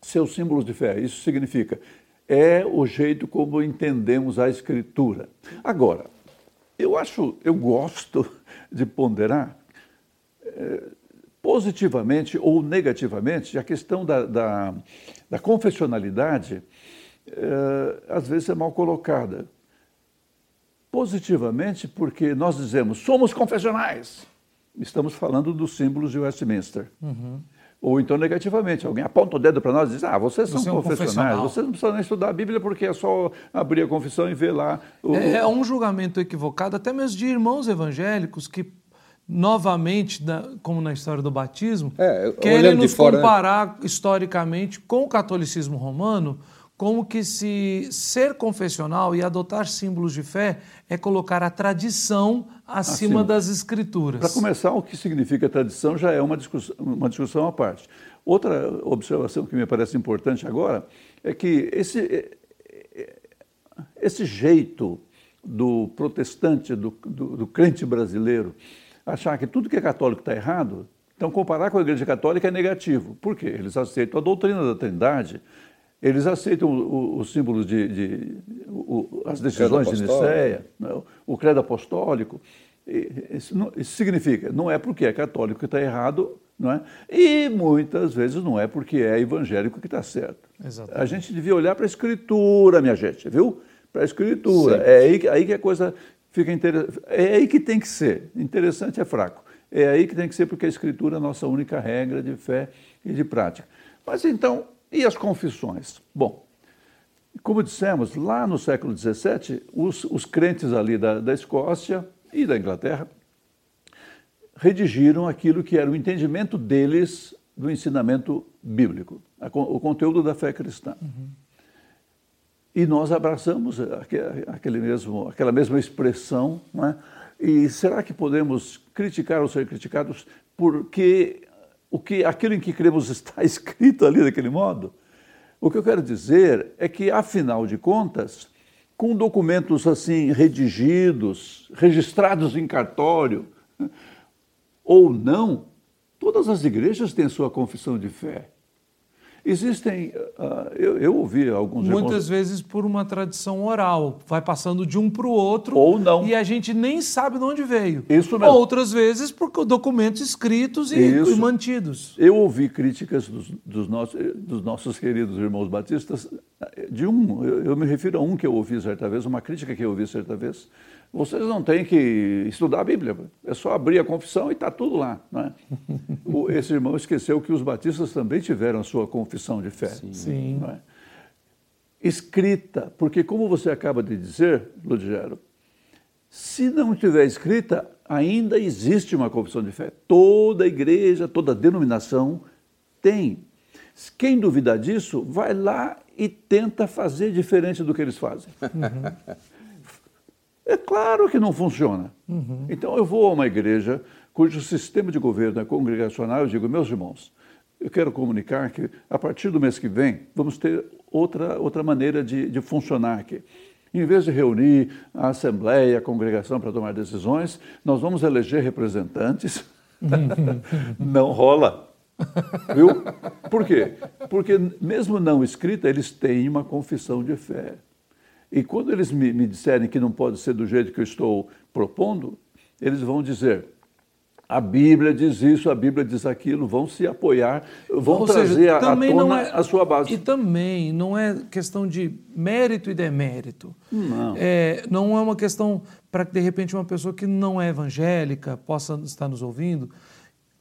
seus símbolos de fé. Isso significa é o jeito como entendemos a escritura. Agora, eu acho, eu gosto de ponderar é, positivamente ou negativamente a questão da, da, da confessionalidade é, às vezes é mal colocada. Positivamente porque nós dizemos somos confessionais, estamos falando dos símbolos de Westminster. Uhum. Ou então negativamente, alguém aponta o dedo para nós e diz: Ah, vocês são Você confessionais, é um vocês não precisam nem estudar a Bíblia porque é só abrir a confissão e ver lá. O... É, é, um julgamento equivocado, até mesmo de irmãos evangélicos que, novamente, como na história do batismo, é, querem nos fora, né? comparar né? historicamente com o catolicismo romano como que se ser confessional e adotar símbolos de fé é colocar a tradição acima, acima. das escrituras. Para começar, o que significa tradição já é uma discussão, uma discussão à parte. Outra observação que me parece importante agora é que esse, esse jeito do protestante, do, do, do crente brasileiro, achar que tudo que é católico está errado, então comparar com a Igreja Católica é negativo. Por quê? Eles aceitam a doutrina da Trindade, eles aceitam os símbolos de, de o, as decisões de Nicéia, né, o credo apostólico. Isso, não, isso, significa, não é porque é católico que está errado, não é? e muitas vezes não é porque é evangélico que está certo. Exatamente. A gente devia olhar para a escritura, minha gente, viu? Para a escritura. Sim. É aí, aí que a coisa fica interessante. É aí que tem que ser. Interessante é fraco. É aí que tem que ser, porque a escritura é a nossa única regra de fé e de prática. Mas então, e as confissões? Bom, como dissemos, lá no século XVII, os, os crentes ali da, da Escócia e da Inglaterra redigiram aquilo que era o entendimento deles do ensinamento bíblico, o conteúdo da fé cristã. Uhum. E nós abraçamos aquele mesmo, aquela mesma expressão. É? E será que podemos criticar ou ser criticados porque o que aquilo em que cremos está escrito ali daquele modo? O que eu quero dizer é que, afinal de contas, com documentos assim redigidos, registrados em cartório, ou não, todas as igrejas têm sua confissão de fé. Existem, uh, eu, eu, ouvi alguns Muitas irmãos... vezes por uma tradição oral, vai passando de um para o outro. Ou não. E a gente nem sabe de onde veio. Isso mesmo. Outras vezes por documentos escritos e, e mantidos. Eu ouvi críticas dos, dos, nossos, dos nossos queridos irmãos batistas, de um, eu, eu me refiro a um que eu ouvi certa vez, uma crítica que eu ouvi certa vez, vocês não têm que estudar a Bíblia, é só abrir a confissão e está tudo lá. Não é? o, esse irmão esqueceu que os batistas também tiveram a sua confissão de fé. Sim. Sim. É? Escrita, porque como você acaba de dizer, Ludigero, se não tiver escrita, ainda existe uma confissão de fé. Toda igreja, toda denominação tem. Quem duvida disso, vai lá e tenta fazer diferente do que eles fazem. Uhum. É claro que não funciona. Uhum. Então eu vou a uma igreja cujo sistema de governo é congregacional, eu digo, meus irmãos, eu quero comunicar que a partir do mês que vem vamos ter outra, outra maneira de, de funcionar aqui. Em vez de reunir a assembleia, a congregação para tomar decisões, nós vamos eleger representantes. não rola. Viu? Por quê? Porque, mesmo não escrita, eles têm uma confissão de fé. E quando eles me, me disserem que não pode ser do jeito que eu estou propondo, eles vão dizer: a Bíblia diz isso, a Bíblia diz aquilo, vão se apoiar, vão Ou trazer seja, a, tona é, a sua base. E também não é questão de mérito e demérito. Não. É, não é uma questão para que, de repente, uma pessoa que não é evangélica possa estar nos ouvindo,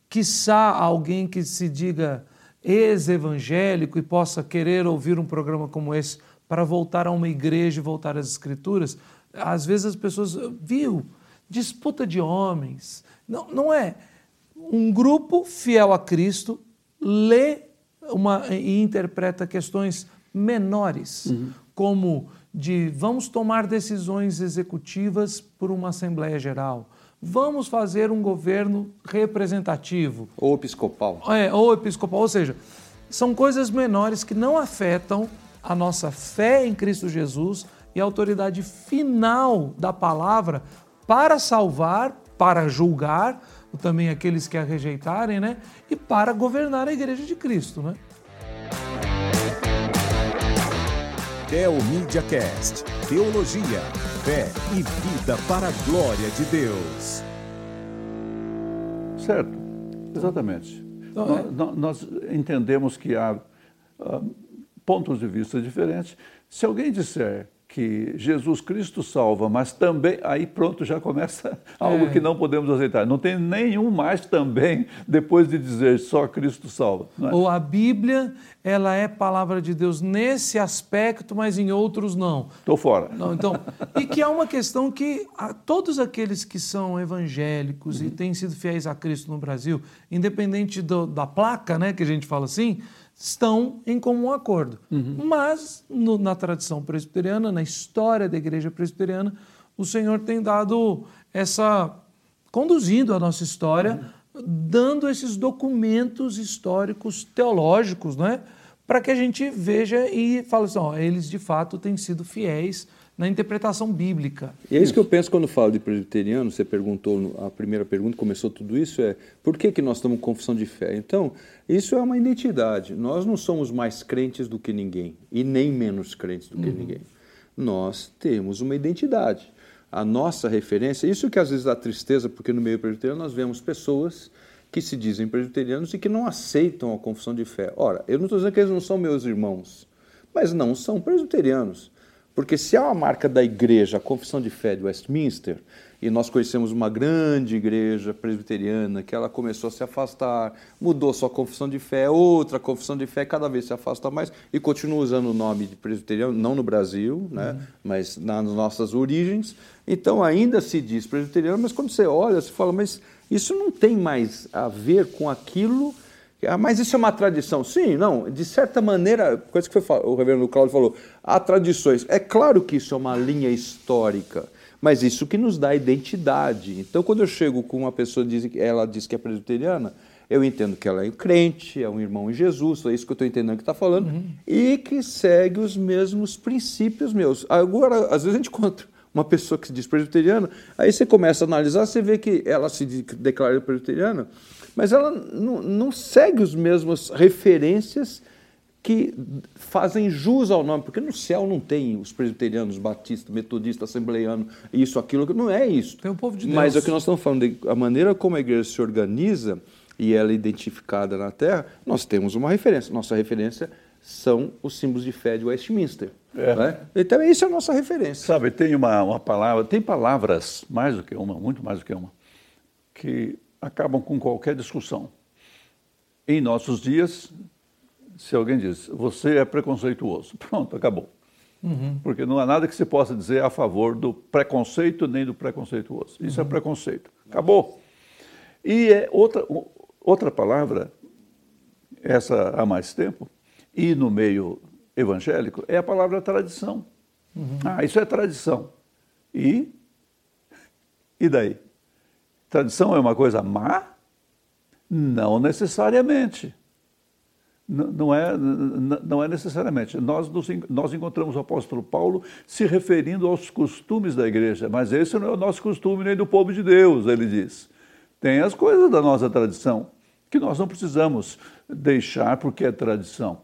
quiçá alguém que se diga ex-evangélico e possa querer ouvir um programa como esse para voltar a uma igreja e voltar às escrituras, às vezes as pessoas, viu, disputa de homens. Não, não é. Um grupo fiel a Cristo lê uma, e interpreta questões menores, uhum. como de vamos tomar decisões executivas por uma Assembleia Geral, vamos fazer um governo representativo. Ou episcopal. É, ou episcopal, ou seja, são coisas menores que não afetam a nossa fé em Cristo Jesus e a autoridade final da palavra para salvar, para julgar também aqueles que a rejeitarem, né? E para governar a igreja de Cristo, né? Teomídia Cast. Teologia, fé e vida para a glória de Deus. Certo, exatamente. Então, Nó- é- nó- Nós entendemos que há ah, pontos de vista diferentes. Se alguém disser que Jesus Cristo salva, mas também aí pronto já começa algo É. que não podemos aceitar. Não tem nenhum mais também depois de dizer só Cristo salva. é? Ou a Bíblia, ela é palavra de Deus nesse aspecto, mas em outros não. Estou fora. Não, então, e que é uma questão que a, todos aqueles que são evangélicos e têm sido fiéis a Cristo no Brasil, independente do- da placa, né, que a gente fala assim, estão em comum acordo. Mas no- na tradição presbiteriana, na história da igreja presbiteriana, o Senhor tem dado essa conduzindo a nossa história, dando esses documentos históricos teológicos, né? Para que a gente veja e fale assim, ó, eles de fato têm sido fiéis na interpretação bíblica. E é isso que eu penso quando falo de presbiteriano. Você perguntou, a primeira pergunta, começou tudo isso, é por que, que nós estamos com confissão de fé? Então, isso é uma identidade. Nós não somos mais crentes do que ninguém e nem menos crentes do que ninguém. Nós temos uma identidade. A nossa referência, isso que às vezes dá tristeza, porque no meio presbiteriano nós vemos pessoas que se dizem presbiterianos e que não aceitam a confissão de fé. Ora, eu não estou dizendo que eles não são meus irmãos, mas não são presbiterianos. Porque se há uma marca da igreja, a confissão de fé de Westminster, e nós conhecemos uma grande igreja presbiteriana que ela começou a se afastar, mudou sua confissão de fé, outra confissão de fé, cada vez se afasta mais e continua usando o nome de presbiteriano, não no Brasil, né, mas nas nossas origens. Então ainda se diz presbiteriano, mas quando você olha, você fala, mas isso não tem mais a ver com aquilo ah, mas isso é uma tradição. Sim, não, de certa maneira, coisa que foi, o reverendo Cláudio falou, há tradições. É claro que isso é uma linha histórica, mas isso que nos dá identidade. Então, quando eu chego com uma pessoa diz que ela diz que é presbiteriana, eu entendo que ela é crente, é um irmão em Jesus, é isso que eu estou entendendo que está falando, e que segue os mesmos princípios meus. Agora, às vezes a gente encontra uma pessoa que se diz presbiteriana, aí você começa a analisar, você vê que ela se de- declara presbiteriana, mas ela não, não segue as mesmas referências que fazem jus ao nome, porque no céu não tem os presbiterianos, batistas, metodistas, assembleianos, isso, aquilo, não é isso. Tem o povo de Mas Deus. é o que nós estamos falando, de, a maneira como a igreja se organiza e ela é identificada na terra, nós temos uma referência. Nossa referência são os símbolos de fé de Westminster. É. né? Então, isso é a nossa referência. Sabe, tem uma, uma palavra, tem palavras, mais do que uma, muito mais do que uma, que acabam com qualquer discussão. Em nossos dias, se alguém diz, você é preconceituoso, pronto, acabou. Porque não há nada que se possa dizer a favor do preconceito nem do preconceituoso. Isso é preconceito. Acabou. E é outra, outra palavra, essa há mais tempo, e no meio evangélico, é a palavra tradição. Ah, isso é tradição. E? E daí? Tradição é uma coisa má? Não necessariamente. Não é, não é necessariamente. Nós, nos nós encontramos o apóstolo Paulo se referindo aos costumes da igreja, mas esse não é o nosso costume nem do povo de Deus, ele diz. Tem as coisas da nossa tradição que nós não precisamos deixar porque é tradição.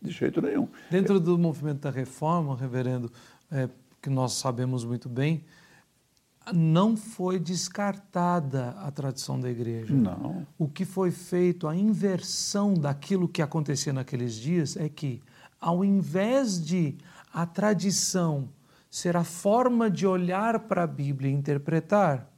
De jeito nenhum. Dentro do movimento da reforma, reverendo, é, que nós sabemos muito bem, não foi descartada a tradição da igreja. Não. O que foi feito, a inversão daquilo que acontecia naqueles dias, é que, ao invés de a tradição ser a forma de olhar para a Bíblia e interpretar,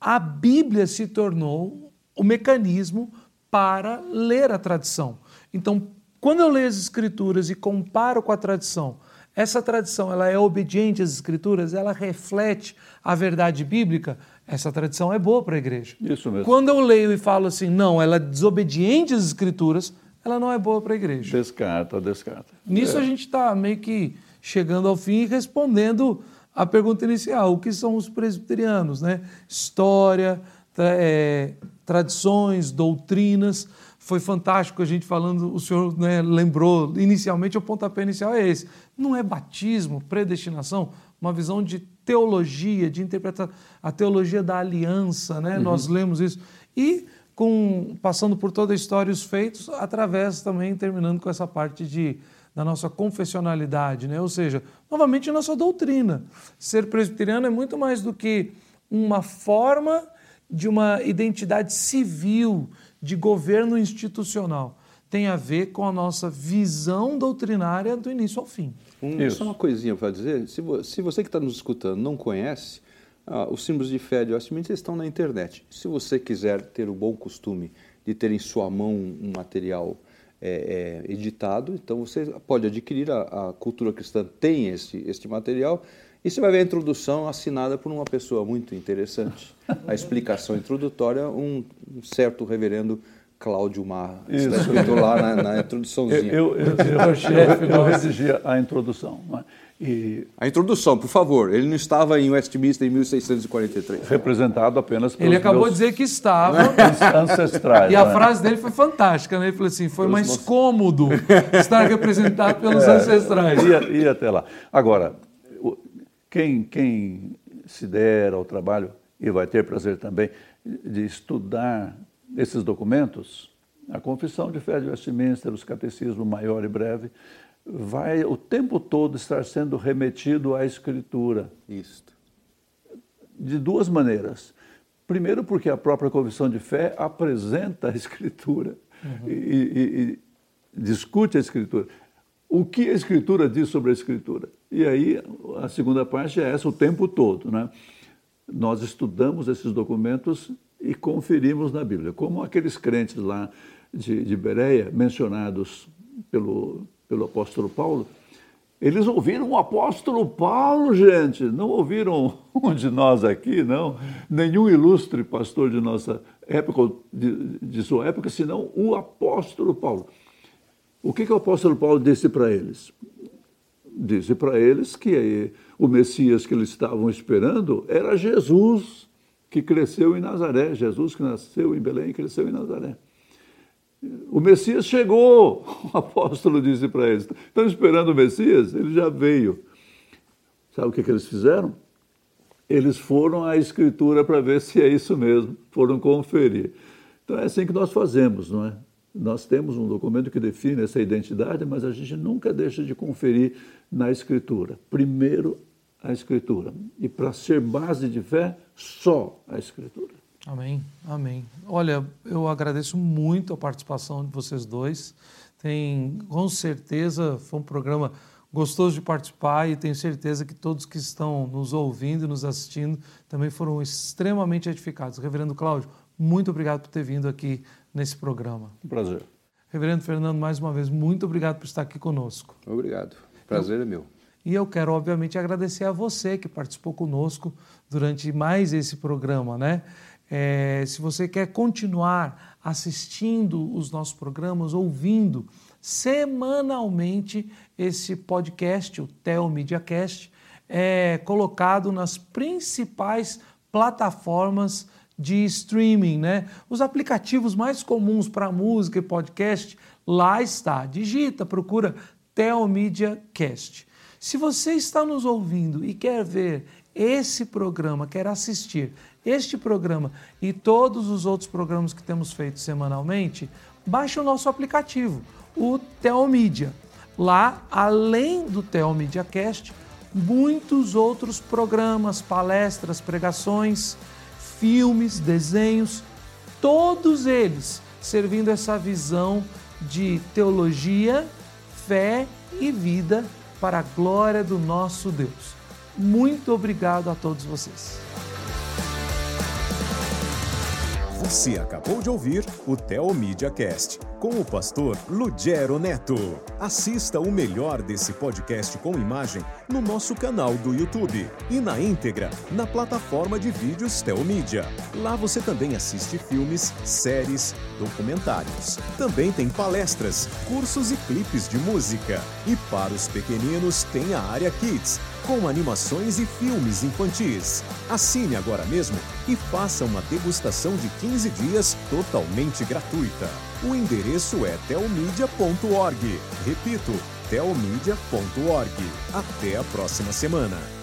a Bíblia se tornou o mecanismo para ler a tradição. Então, quando eu leio as Escrituras e comparo com a tradição, essa tradição ela é obediente às Escrituras, ela reflete a verdade bíblica, essa tradição é boa para a igreja. Isso mesmo. Quando eu leio e falo assim, não, ela é desobediente às Escrituras, ela não é boa para a igreja. Descarta, descarta. Nisso a gente está meio que chegando ao fim e respondendo a pergunta inicial: o que são os presbiterianos? Né? História, tra- é, tradições, doutrinas. Foi fantástico a gente falando, o senhor né, lembrou, inicialmente o pontapé inicial é esse. Não é batismo, predestinação, uma visão de teologia, de interpretar a teologia da aliança, né? Nós lemos isso. E com, passando por toda a história e os feitos, através também, terminando com essa parte de, da nossa confessionalidade, né? ou seja, novamente nossa doutrina. Ser presbiteriano é muito mais do que uma forma de uma identidade civil, de governo institucional. Tem a ver com a nossa visão doutrinária do início ao fim. Um, só uma coisinha para dizer: se, se você que está nos escutando não conhece, ah, os símbolos de fé de Westminster estão na internet. Se você quiser ter o bom costume de ter em sua mão um material é, é, editado, então você pode adquirir, a, a, Cultura Cristã tem esse, este material, e você vai ver a introdução assinada por uma pessoa muito interessante. A explicação introdutória, um certo reverendo Cláudio Marra. Está escrito lá na, na introduçãozinha. Eu, eu, eu, eu, eu redigi a introdução. Mas... E... A introdução, por favor. Ele não estava em Westminster em 1643. Representado apenas pelos Ele acabou de dizer que estava. ancestrais. E a né? frase dele foi fantástica, né? Ele falou assim: foi pelos mais nossos... cômodo estar representado pelos é, ancestrais. Ia, ia até lá. Agora, quem, quem se der ao trabalho, e vai ter prazer também, de estudar esses documentos, a Confissão de Fé de Westminster, os Catecismo Maior e Breve, vai o tempo todo estar sendo remetido à Escritura. Isso. De duas maneiras. Primeiro, porque a própria confissão de fé apresenta a Escritura uhum. e, e, e, discute a Escritura. O que a Escritura diz sobre a Escritura? E aí, a segunda parte é essa o tempo todo. Né? Nós estudamos esses documentos e conferimos na Bíblia. Como aqueles crentes lá de, de Bereia, mencionados pelo pelo apóstolo Paulo, eles ouviram o apóstolo Paulo, gente, não ouviram um de nós aqui, não, nenhum ilustre pastor de nossa época, de, de sua época, senão o apóstolo Paulo. O que, que o apóstolo Paulo disse para eles? Disse para eles que o Messias que eles estavam esperando era Jesus, que cresceu em Nazaré, Jesus que nasceu em Belém e cresceu em Nazaré. O Messias chegou, o apóstolo disse para eles. Estão esperando o Messias? Ele já veio. Sabe o que, que eles fizeram? Eles foram à Escritura para ver se é isso mesmo, foram conferir. Então é assim que nós fazemos, não é? Nós temos um documento que define essa identidade, mas a gente nunca deixa de conferir na Escritura. Primeiro, a Escritura. E para ser base de fé, só a Escritura. Amém, amém. Olha, eu agradeço muito a participação de vocês dois. Tem, com certeza, foi um programa gostoso de participar e tenho certeza que todos que estão nos ouvindo e nos assistindo também foram extremamente edificados. Reverendo Cláudio, muito obrigado por ter vindo aqui nesse programa. Um prazer. Reverendo Fernando, mais uma vez, muito obrigado por estar aqui conosco. Obrigado. Prazer eu, é meu. E eu quero, obviamente, agradecer a você que participou conosco durante mais esse programa, né? É, se você quer continuar assistindo os nossos programas, ouvindo semanalmente esse podcast, o Tel MediaCast, é colocado nas principais plataformas de streaming, né? Os aplicativos mais comuns para música e podcast, lá está. Digita, procura Tel MediaCast. Se você está nos ouvindo e quer ver esse programa, quer assistir este programa e todos os outros programas que temos feito semanalmente, baixe o nosso aplicativo, o Telmídia. Lá, além do Telmídia Cast, muitos outros programas, palestras, pregações, filmes, desenhos, todos eles servindo essa visão de teologia, fé e vida para a glória do nosso Deus. Muito obrigado a todos vocês. Você acabou de ouvir o Teomídia Cast com o pastor Lugero Neto. Assista o melhor desse podcast com imagem no nosso canal do YouTube e na íntegra na plataforma de vídeos Teomídia. Lá você também assiste filmes, séries, documentários. Também tem palestras, cursos e clipes de música. E para os pequeninos tem a área Kids com animações e filmes infantis. Assine agora mesmo e faça uma degustação de 15 dias totalmente gratuita. O endereço é telmedia.org. Repito, telmedia.org. Até a próxima semana.